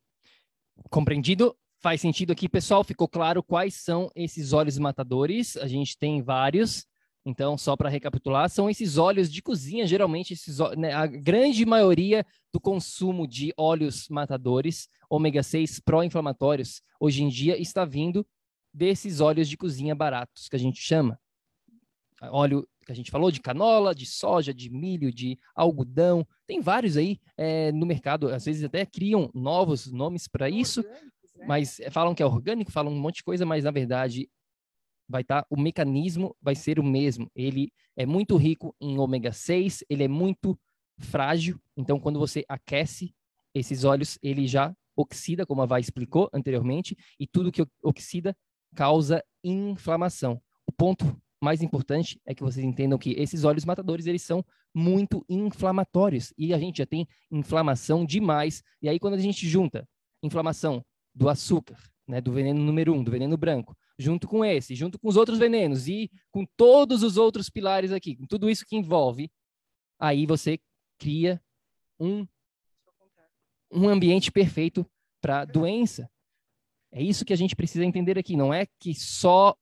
Compreendido? Faz sentido aqui, pessoal? Ficou claro quais são esses óleos matadores? A gente tem vários. Então, só para recapitular, são esses óleos de cozinha, geralmente esses, né, a grande maioria do consumo de óleos matadores, ômega 6 pró-inflamatórios, hoje em dia está vindo desses óleos de cozinha baratos, que a gente chama. Óleo que a gente falou de canola, de soja, de milho, de algodão. Tem vários aí é, no mercado, às vezes até criam novos nomes para isso, né? mas falam que é orgânico, falam um monte de coisa, mas na verdade vai estar tá, o mecanismo vai ser o mesmo. Ele é muito rico em ômega 6, ele é muito frágil, então quando você aquece esses óleos, ele já oxida, como a Vai explicou anteriormente, e tudo que oxida causa inflamação. O ponto mais importante é que vocês entendam que esses óleos matadores, eles são muito inflamatórios e a gente já tem inflamação demais. E aí quando a gente junta inflamação do açúcar, né, do veneno número um, do veneno branco, junto com esse, junto com os outros venenos e com todos os outros pilares aqui, com tudo isso que envolve, aí você cria um um ambiente perfeito para doença. É isso que a gente precisa entender aqui. Não é que só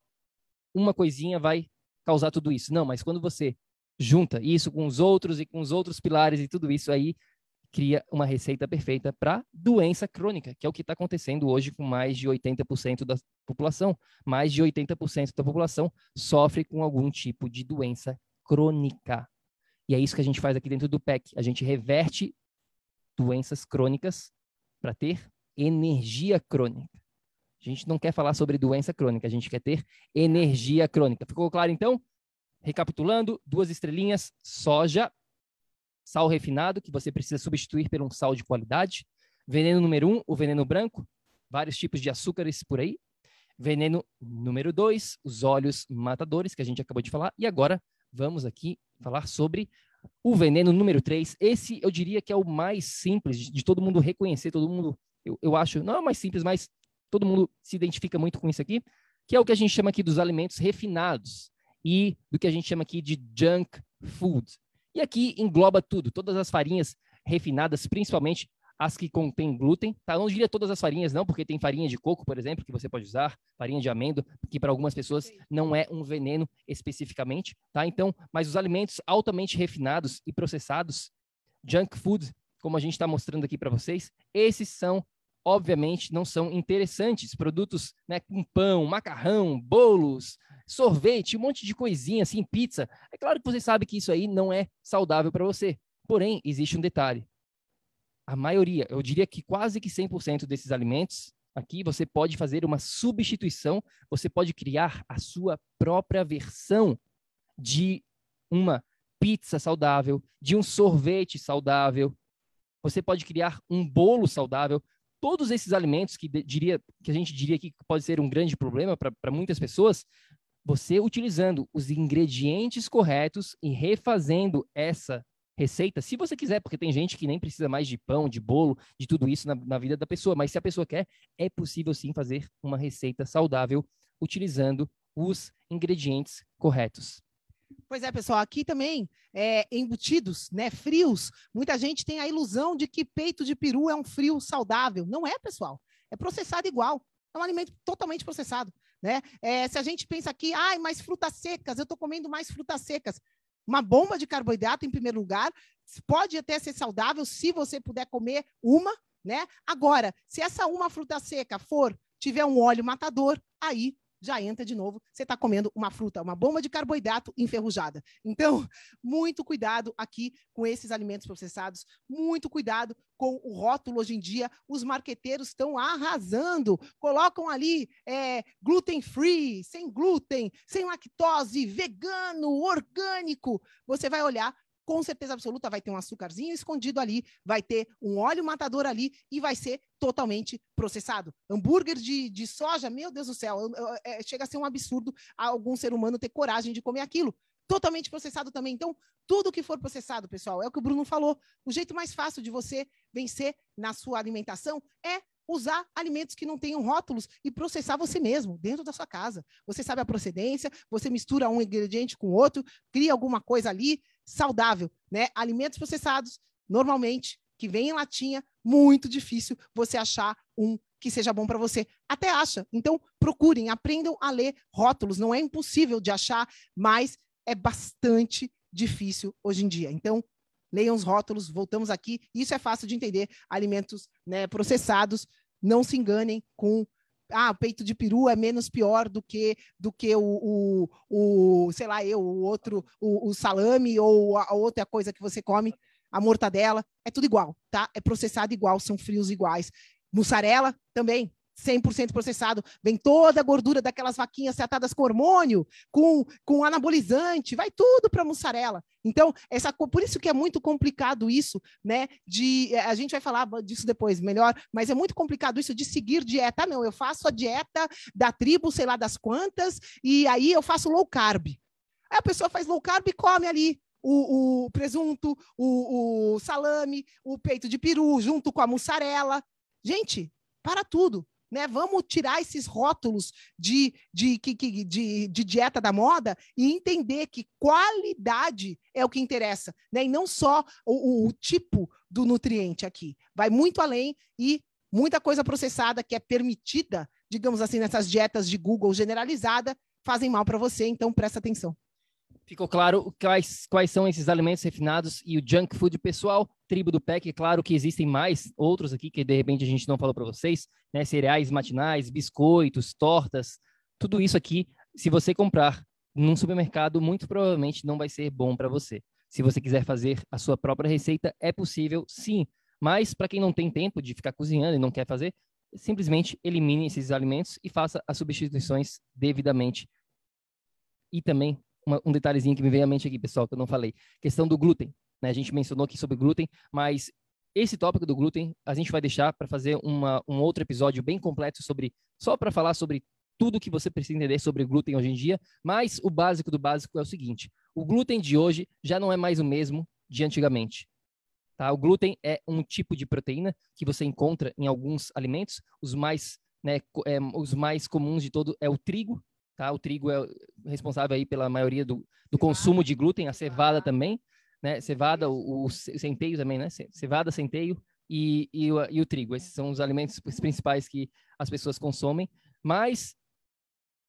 uma coisinha vai causar tudo isso. Não, mas quando você junta isso com os outros e com os outros pilares e tudo isso aí, cria uma receita perfeita para doença crônica, que é o que está acontecendo hoje com mais de 80% da população. Mais de 80% da população sofre com algum tipo de doença crônica. E é isso que a gente faz aqui dentro do PEC. A gente reverte doenças crônicas para ter energia crônica. A gente não quer falar sobre doença crônica, a gente quer ter energia crônica. Ficou claro então? Recapitulando, duas estrelinhas, soja, sal refinado, que você precisa substituir por um sal de qualidade. Veneno número um, o veneno branco, vários tipos de açúcares por aí. Veneno número dois, os óleos matadores, que a gente acabou de falar. E agora vamos aqui falar sobre o veneno número três. Esse eu diria que é o mais simples de, todo mundo reconhecer, todo mundo, eu, eu acho, não é o mais simples, mas todo mundo se identifica muito com isso aqui, que é o que a gente chama aqui dos alimentos refinados e do que a gente chama aqui de junk food. E aqui engloba tudo, todas as farinhas refinadas, principalmente as que contêm glúten, tá? não diria todas as farinhas não, porque tem farinha de coco, por exemplo, que você pode usar, farinha de amêndoa, que para algumas pessoas não é um veneno especificamente, tá? Então, mas os alimentos altamente refinados e processados, junk food, como a gente está mostrando aqui para vocês, esses são obviamente não são interessantes. Produtos né, com pão, macarrão, bolos, sorvete, um monte de coisinha assim, pizza. É claro que você sabe que isso aí não é saudável para você. Porém, existe um detalhe a maioria, eu diria que quase que 100% desses alimentos aqui você pode fazer uma substituição, você pode criar a sua própria versão de uma pizza saudável, de um sorvete saudável. Você pode criar um bolo saudável. Todos esses alimentos que diria que a gente diria que pode ser um grande problema para muitas pessoas, você utilizando os ingredientes corretos e refazendo essa receita, se você quiser, porque tem gente que nem precisa mais de pão, de bolo, de tudo isso na, na vida da pessoa, mas se a pessoa quer, é possível sim fazer uma receita saudável utilizando os ingredientes corretos. Pois é, pessoal, aqui também, é, embutidos, né, frios, muita gente tem a ilusão de que peito de peru é um frio saudável. Não é, pessoal. É processado igual. É um alimento totalmente processado. Né? É, se a gente pensa aqui, ai, mais frutas secas, eu estou comendo mais frutas secas uma bomba de carboidrato em primeiro lugar, pode até ser saudável se você puder comer uma, né? Agora, se essa uma fruta seca for tiver um óleo matador, aí já entra de novo, você está comendo uma fruta, uma bomba de carboidrato enferrujada. Então, muito cuidado aqui com esses alimentos processados, muito cuidado com o rótulo hoje em dia. Os marqueteiros estão arrasando, colocam ali é, gluten free, sem glúten, sem lactose, vegano, orgânico. Você vai olhar, com certeza absoluta vai ter um açúcarzinho escondido ali, vai ter um óleo matador ali e vai ser totalmente processado. Hambúrguer de, de soja, meu Deus do céu, é, chega a ser um absurdo algum ser humano ter coragem de comer aquilo. Totalmente processado também. Então, tudo que for processado, pessoal, é o que o Bruno falou. O jeito mais fácil de você vencer na sua alimentação é usar alimentos que não tenham rótulos e processar você mesmo, dentro da sua casa. Você sabe a procedência, você mistura um ingrediente com outro, cria alguma coisa ali saudável, né? Alimentos processados, normalmente, que vem em latinha, muito difícil você achar um que seja bom para você. Até acha. Então, procurem, aprendam a ler rótulos. Não é impossível de achar, mas é bastante difícil hoje em dia. Então, leiam os rótulos, voltamos aqui. Isso é fácil de entender. Alimentos né, processados, não se enganem com ah, peito de peru é menos pior do que do que o, o, o sei lá, eu, o outro, o, o, salame ou a outra coisa que você come, a mortadela, é tudo igual, tá? É processado igual, são frios iguais. Mussarela também, 100% processado, vem toda a gordura daquelas vaquinhas tratadas com hormônio, com, com anabolizante, vai tudo para mussarela. Então, essa, por isso que é muito complicado isso, né? De eh, a gente vai falar disso depois melhor, mas é muito complicado isso de seguir dieta. Não, eu faço a dieta da tribo, sei lá das quantas, e aí eu faço low carb. Aí a pessoa faz low carb e come ali o, o presunto, o, o salame, o peito de peru, junto com a mussarela. Gente, para tudo né? Vamos tirar esses rótulos de, de, de, de, de dieta da moda e entender que qualidade é o que interessa, né? E não só o, o tipo do nutriente aqui. Vai muito além e muita coisa processada que é permitida, digamos assim, nessas dietas de Google generalizada, fazem mal para você, então presta atenção. Ficou claro quais, quais são esses alimentos refinados e o junk food pessoal, tribo do PEC. Claro que existem mais outros aqui que de repente a gente não falou para vocês, né? Cereais matinais, biscoitos, tortas, tudo isso aqui, se você comprar num supermercado, muito provavelmente não vai ser bom para você. Se você quiser fazer a sua própria receita, é possível sim. Mas para quem não tem tempo de ficar cozinhando e não quer fazer, simplesmente elimine esses alimentos e faça as substituições devidamente. E também uma, um detalhezinho que me veio à mente aqui, pessoal, que eu não falei. Questão do glúten. Né? A gente mencionou aqui sobre glúten, mas esse tópico do glúten a gente vai deixar para fazer uma, um outro episódio bem completo sobre só para falar sobre tudo que você precisa entender sobre glúten hoje em dia, mas o básico do básico é o seguinte: o glúten de hoje já não é mais o mesmo de antigamente. Tá? O glúten é um tipo de proteína que você encontra em alguns alimentos, os mais, né, é, os mais comuns de todo é o trigo, Tá? O trigo é responsável aí pela maioria do, do consumo de glúten, a cevada também, né? Cevada, o, o centeio também, né? Cevada, centeio, e, e, o, e o trigo. Esses são os alimentos principais que as pessoas consomem. Mas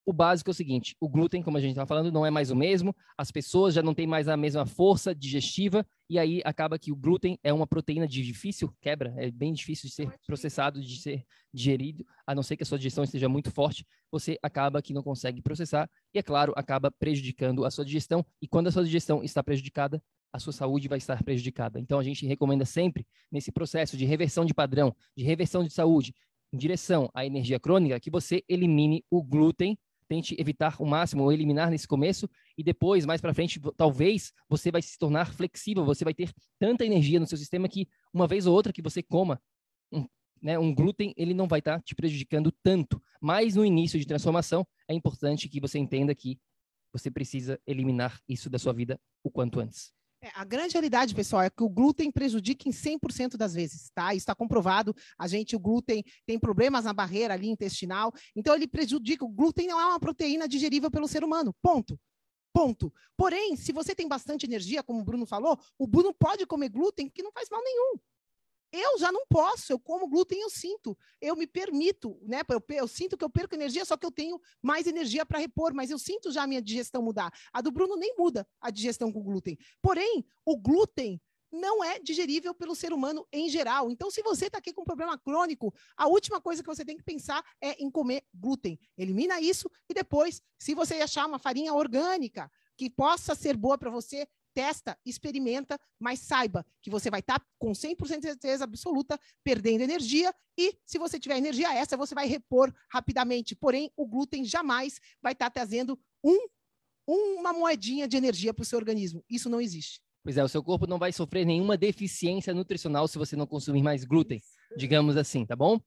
o básico é o seguinte: o glúten, como a gente estava falando, não é mais o mesmo, as pessoas já não têm mais a mesma força digestiva, e aí acaba que o glúten é uma proteína de difícil quebra, é bem difícil de ser processado, de ser digerido, a não ser que a sua digestão esteja muito forte, você acaba que não consegue processar, e é claro, acaba prejudicando a sua digestão, e quando a sua digestão está prejudicada, a sua saúde vai estar prejudicada. Então a gente recomenda sempre, nesse processo de reversão de padrão, de reversão de saúde, em direção à energia crônica, que você elimine o glúten tente evitar o máximo ou eliminar nesse começo e depois, mais para frente, talvez você vai se tornar flexível, você vai ter tanta energia no seu sistema que uma vez ou outra que você coma um, né, um glúten, ele não vai estar tá te prejudicando tanto. Mas no início de transformação, é importante que você entenda que você precisa eliminar isso da sua vida o quanto antes. É, a grande realidade, pessoal, é que o glúten prejudica em 100% das vezes, tá? Isso está comprovado. A gente, o glúten tem problemas na barreira ali intestinal, então ele prejudica. O glúten não é uma proteína digerível pelo ser humano, ponto. Ponto. Porém, se você tem bastante energia, como o Bruno falou, o Bruno pode comer glúten que não faz mal nenhum. Eu já não posso, eu como glúten, eu sinto, eu me permito, né? Eu, eu sinto que eu perco energia, só que eu tenho mais energia para repor, mas eu sinto já a minha digestão mudar. A do Bruno nem muda a digestão com glúten. Porém, o glúten não é digerível pelo ser humano em geral. Então, se você está aqui com um problema crônico, a última coisa que você tem que pensar é em comer glúten. Elimina isso e depois, se você achar uma farinha orgânica que possa ser boa para você, testa, experimenta, mas saiba que você vai estar tá com 100% de certeza absoluta perdendo energia e se você tiver energia essa, você vai repor rapidamente. Porém, o glúten jamais vai estar tá trazendo um, uma moedinha de energia para o seu organismo. Isso não existe. Pois é, o seu corpo não vai sofrer nenhuma deficiência nutricional se você não consumir mais glúten, digamos assim, tá bom?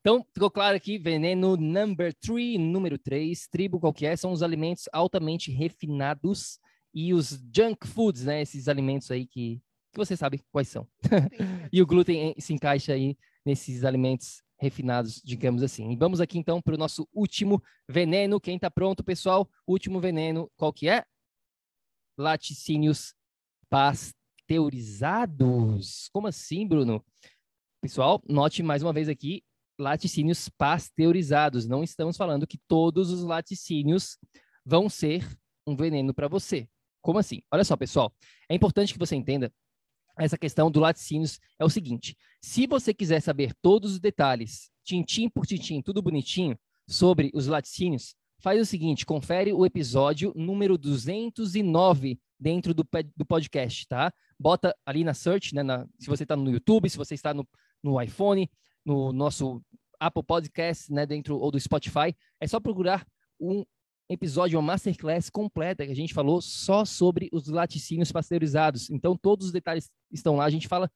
Então, ficou claro aqui, veneno number three, número 3, tribo qualquer, é? são os alimentos altamente refinados e os junk foods, né? Esses alimentos aí que, que você sabe quais são. e o glúten se encaixa aí nesses alimentos refinados, digamos assim. E vamos aqui então para o nosso último veneno. Quem está pronto, pessoal? Último veneno, qual que é? Laticínios pasteurizados. Como assim, Bruno? Pessoal, note mais uma vez aqui, laticínios pasteurizados. Não estamos falando que todos os laticínios vão ser um veneno para você. Como assim? Olha só, pessoal, é importante que você entenda essa questão do laticínios é o seguinte: se você quiser saber todos os detalhes, tintim por tintim, tudo bonitinho, sobre os laticínios, faz o seguinte: confere o episódio número 209 dentro do, do podcast, tá? Bota ali na search, né? Na, se você está no YouTube, se você está no, no iPhone, no nosso Apple Podcast, né? Dentro ou do Spotify, é só procurar um episódio, uma masterclass completa que a gente falou só sobre os laticínios pasteurizados. Então, todos os detalhes estão lá, a gente fala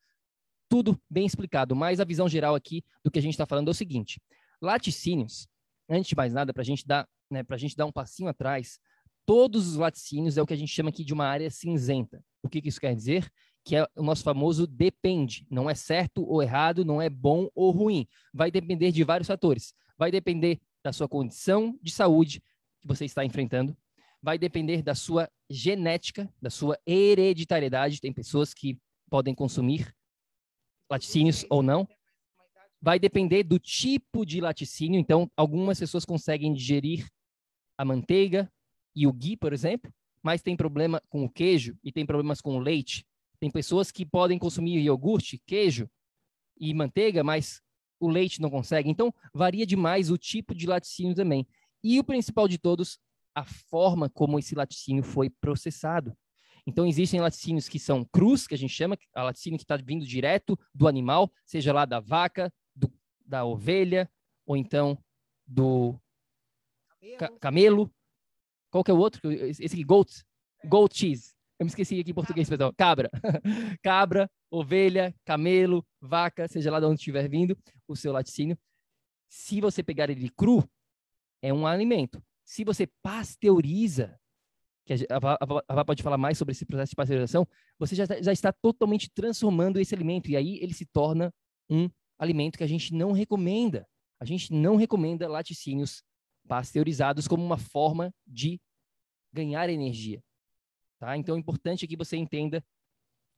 tudo bem explicado, mas a visão geral aqui do que a gente está falando é o seguinte: laticínios, antes de mais nada, para gente dar, né, a gente dar um passinho atrás, todos os laticínios é o que a gente chama aqui de uma área cinzenta. O que, que isso quer dizer? Que é o nosso famoso depende. Não é certo ou errado, não é bom ou ruim. Vai depender de vários fatores. Vai depender da sua condição de saúde, que você está enfrentando vai depender da sua genética, da sua hereditariedade. Tem pessoas que podem consumir laticínios ou não. Vai depender do tipo de laticínio. Então, algumas pessoas conseguem digerir a manteiga e o ghee, por exemplo, mas tem problema com o queijo e tem problemas com o leite. Tem pessoas que podem consumir iogurte, queijo e manteiga, mas o leite não consegue. Então, varia demais o tipo de laticínio também. E o principal de todos, a forma como esse laticínio foi processado. Então, existem laticínios que são crus, que a gente chama, a laticínio que está vindo direto do animal, seja lá da vaca, do, da ovelha, ou então do camelo. Ca camelo. Qual que é o outro? Esse aqui, goat. Goat cheese. Eu me esqueci aqui em português, perdão. Cabra. Cabra, ovelha, camelo, vaca, seja lá de onde estiver vindo o seu laticínio. Se você pegar ele cru, é um alimento. Se você pasteuriza, que a Vá pode falar mais sobre esse processo de pasteurização, você já, já está totalmente transformando esse alimento e aí ele se torna um alimento que a gente não recomenda. A gente não recomenda laticínios pasteurizados como uma forma de ganhar energia. Tá? Então é importante que você entenda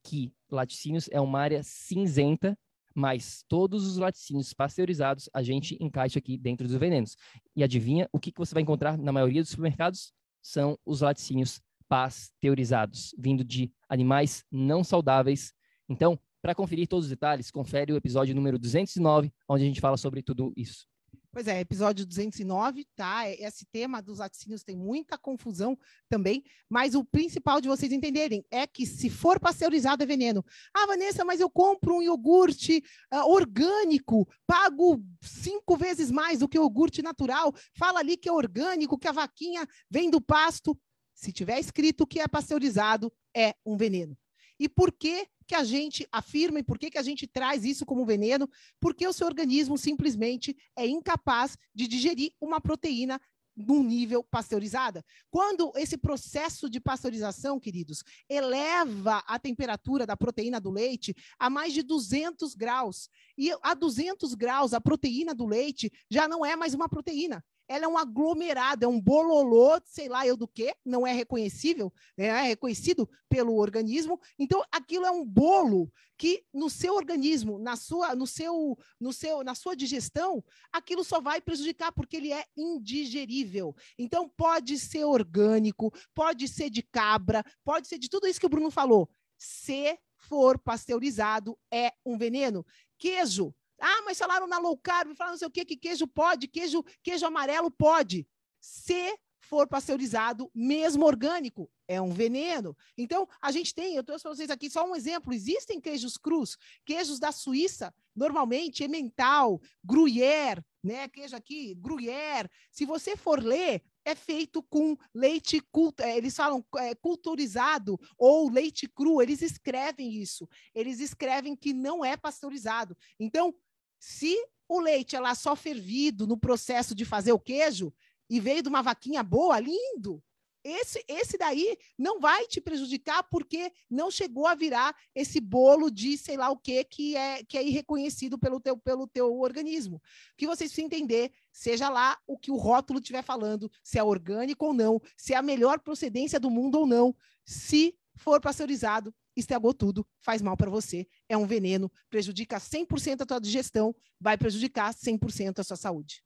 que laticínios é uma área cinzenta, mas todos os laticínios pasteurizados a gente encaixa aqui dentro dos venenos. E adivinha o que, que você vai encontrar na maioria dos supermercados? São os laticínios pasteurizados, vindo de animais não saudáveis. Então, para conferir todos os detalhes, confere o episódio número 209, onde a gente fala sobre tudo isso. Pois é, episódio 209, tá? Esse tema dos laticínios tem muita confusão também, mas o principal de vocês entenderem é que se for pasteurizado é veneno. Ah, Vanessa, mas eu compro um iogurte uh, orgânico, pago cinco vezes mais do que o iogurte natural, fala ali que é orgânico, que a vaquinha vem do pasto. Se tiver escrito que é pasteurizado, é um veneno. E por que, que a gente afirma e por que, que a gente traz isso como veneno? Porque o seu organismo simplesmente é incapaz de digerir uma proteína num nível pasteurizada. Quando esse processo de pasteurização, queridos, eleva a temperatura da proteína do leite a mais de 200 graus, e a 200 graus a proteína do leite já não é mais uma proteína, ela é um aglomerado, é um bololô, sei lá eu do que, não é reconhecível, né? é reconhecido pelo organismo. Então, aquilo é um bolo que no seu organismo, na sua, no seu, no seu, na sua digestão, aquilo só vai prejudicar porque ele é indigerível. Então, pode ser orgânico, pode ser de cabra, pode ser de tudo isso que o Bruno falou. Se for pasteurizado, é um veneno. Queijo, ah, mas falaram na low carb, falaram não sei o que, que queijo pode, queijo, queijo amarelo pode. Se for pasteurizado, mesmo orgânico, é um veneno. Então, a gente tem, eu trouxe para vocês aqui só um exemplo: existem queijos crus, queijos da Suíça, normalmente, emmental, gruyère, né? Queijo aqui, gruyère. Se você for ler, é feito com leite, cult, é, eles falam é, culturizado ou leite cru, eles escrevem isso. Eles escrevem que não é pasteurizado. Então, se o leite é lá só fervido no processo de fazer o queijo e veio de uma vaquinha boa, lindo. Esse, esse daí não vai te prejudicar porque não chegou a virar esse bolo de sei lá o que que é que é irreconhecido pelo teu, pelo teu organismo. Que vocês precisam entender, seja lá o que o rótulo estiver falando, se é orgânico ou não, se é a melhor procedência do mundo ou não, se for pasteurizado, estragou tudo, faz mal para você, é um veneno, prejudica 100% a tua digestão, vai prejudicar 100% a sua saúde.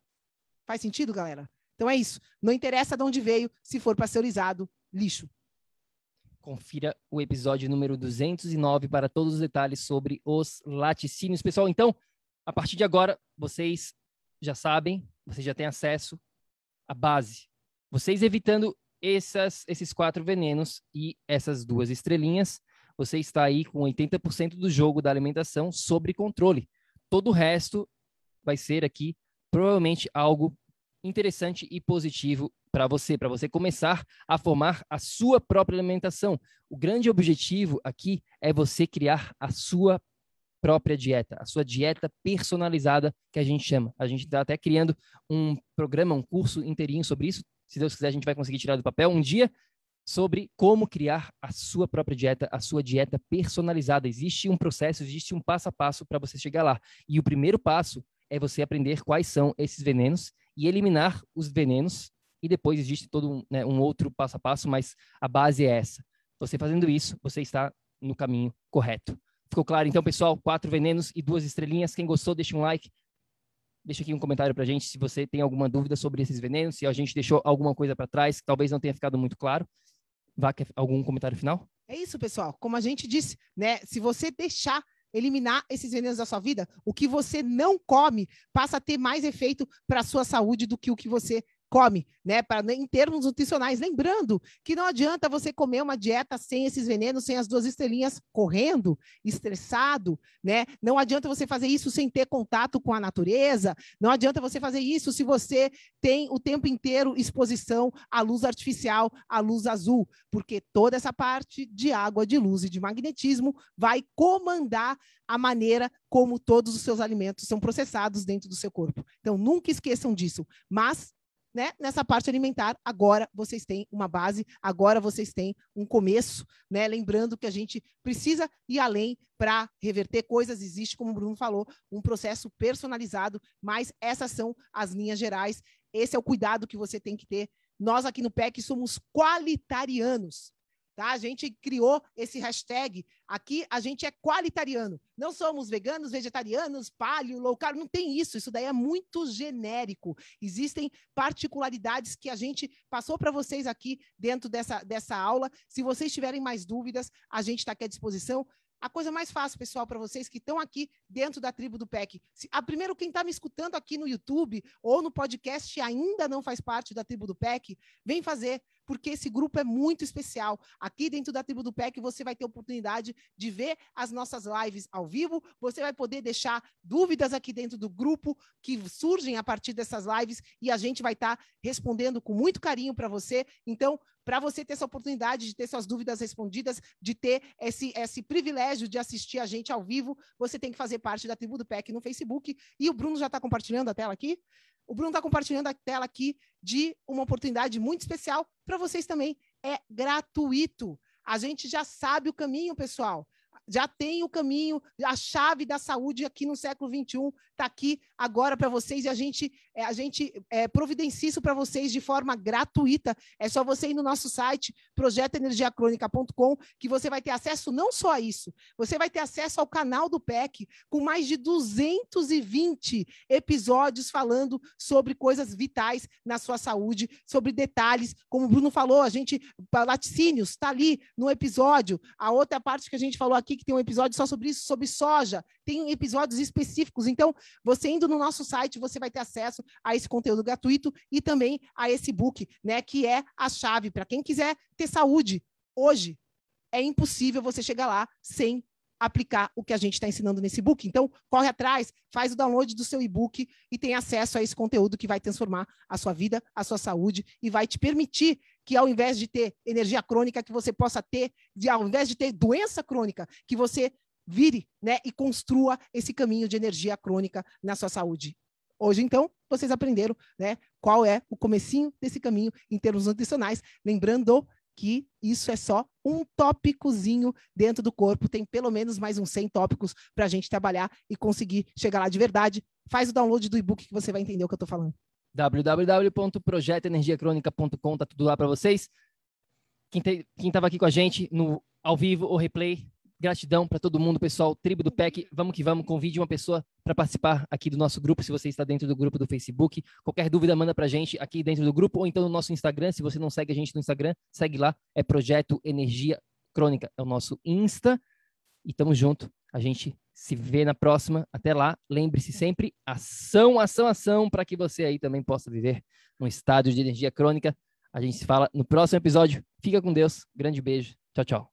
Faz sentido, galera? Então é isso. Não interessa de onde veio, se for pasteurizado, lixo. Confira o episódio número 209 para todos os detalhes sobre os laticínios. Pessoal, então, a partir de agora, vocês já sabem, vocês já têm acesso à base. Vocês evitando essas, esses quatro venenos e essas duas estrelinhas, você está aí com 80% do jogo da alimentação sobre controle. Todo o resto vai ser aqui provavelmente algo interessante e positivo para você, para você começar a formar a sua própria alimentação. O grande objetivo aqui é você criar a sua própria dieta, a sua dieta personalizada que a gente chama. A gente está até criando um programa, um curso inteirinho sobre isso. Se Deus quiser, a gente vai conseguir tirar do papel um dia sobre como criar a sua própria dieta, a sua dieta personalizada. Existe um processo, existe um passo a passo para você chegar lá. E o primeiro passo é você aprender quais são esses venenos e eliminar os venenos. E depois existe todo um, né, um outro passo a passo, mas a base é essa. Você fazendo isso, você está no caminho correto. Ficou claro, então, pessoal? Quatro venenos e duas estrelinhas. Quem gostou, deixa um like. Deixa aqui um comentário para a gente se você tem alguma dúvida sobre esses venenos, se a gente deixou alguma coisa para trás que talvez não tenha ficado muito claro. Vá, algum comentário final? É isso, pessoal. Como a gente disse, né? Se você deixar eliminar esses venenos da sua vida, o que você não come passa a ter mais efeito para a sua saúde do que o que você come, né? Para em termos nutricionais, lembrando que não adianta você comer uma dieta sem esses venenos, sem as duas estrelinhas correndo, estressado, né? Não adianta você fazer isso sem ter contato com a natureza, não adianta você fazer isso se você tem o tempo inteiro exposição à luz artificial, à luz azul, porque toda essa parte de água, de luz e de magnetismo vai comandar a maneira como todos os seus alimentos são processados dentro do seu corpo. Então, nunca esqueçam disso. Mas né, nessa parte alimentar, agora vocês têm uma base, agora vocês têm um começo, né? Lembrando que a gente precisa ir além para reverter coisas, existe, como o Bruno falou, um processo personalizado, mas essas são as linhas gerais. Esse é o cuidado que você tem que ter. Nós aqui no PEC somos qualitarianos. Tá? A gente criou esse hashtag. Aqui a gente é qualitariano. Não somos veganos, vegetarianos, paleo, low carb, não tem isso. Isso daí é muito genérico. Existem particularidades que a gente passou para vocês aqui dentro dessa, dessa aula. Se vocês tiverem mais dúvidas, a gente está aqui à disposição. A coisa mais fácil, pessoal, para vocês que estão aqui dentro da tribo do PEC. Se, a primeiro, quem está me escutando aqui no YouTube ou no podcast e ainda não faz parte da tribo do PEC, vem fazer porque esse grupo é muito especial. Aqui dentro da tribo do PEC, você vai ter oportunidade de ver as nossas lives ao vivo, você vai poder deixar dúvidas aqui dentro do grupo que surgem a partir dessas lives e a gente vai estar tá respondendo com muito carinho para você. Então, para você ter essa oportunidade de ter suas dúvidas respondidas, de ter esse, esse privilégio de assistir a gente ao vivo, você tem que fazer parte da tribo do PEC no Facebook. E o Bruno já está compartilhando a tela aqui. O Bruno está compartilhando a tela aqui de uma oportunidade muito especial para vocês também. É gratuito. A gente já sabe o caminho, pessoal já tem o caminho, a chave da saúde aqui no século XXI está aqui agora para vocês e a gente, é, a gente é, providencia isso para vocês de forma gratuita. É só você ir no nosso site, projetoenergiacronica.com, que você vai ter acesso não só a isso, você vai ter acesso ao canal do PEC, com mais de 220 episódios falando sobre coisas vitais na sua saúde, sobre detalhes, como o Bruno falou, a gente, laticínios, está ali no episódio. A outra parte que a gente falou aqui que tem um episódio só sobre isso, sobre soja, tem episódios específicos. Então, você indo no nosso site, você vai ter acesso a esse conteúdo gratuito e também a esse book, né, que é a chave para quem quiser ter saúde hoje. É impossível você chegar lá sem aplicar o que a gente está ensinando nesse book. Então, corre atrás, faz o download do seu e-book e tem acesso a esse conteúdo que vai transformar a sua vida, a sua saúde e vai te permitir que ao invés de ter energia crônica, que você possa ter, de, ao invés de ter doença crônica, que você vire né, e construa esse caminho de energia crônica na sua saúde. Hoje, então, vocês aprenderam né, qual é o comecinho desse caminho em termos nutricionais. Lembrando que isso é só um tópicozinho dentro do corpo, tem pelo menos mais uns 100 tópicos para a gente trabalhar e conseguir chegar lá de verdade. Faz o download do e-book que você vai entender o que eu estou falando. www.projetoenergiacronica.com, tá tudo lá para vocês. Quem estava aqui com a gente no ao vivo ou replay, Gratidão para todo mundo, pessoal. Tribo do PEC, vamos que vamos. Convide uma pessoa para participar aqui do nosso grupo, se você está dentro do grupo do Facebook. Qualquer dúvida, manda para a gente aqui dentro do grupo ou então no nosso Instagram. Se você não segue a gente no Instagram, segue lá. É Projeto Energia Crônica, é o nosso Insta. E tamo junto. A gente se vê na próxima. Até lá. Lembre-se sempre: ação, ação, ação, para que você aí também possa viver um estado de energia crônica. A gente se fala no próximo episódio. Fica com Deus. Grande beijo. Tchau, tchau.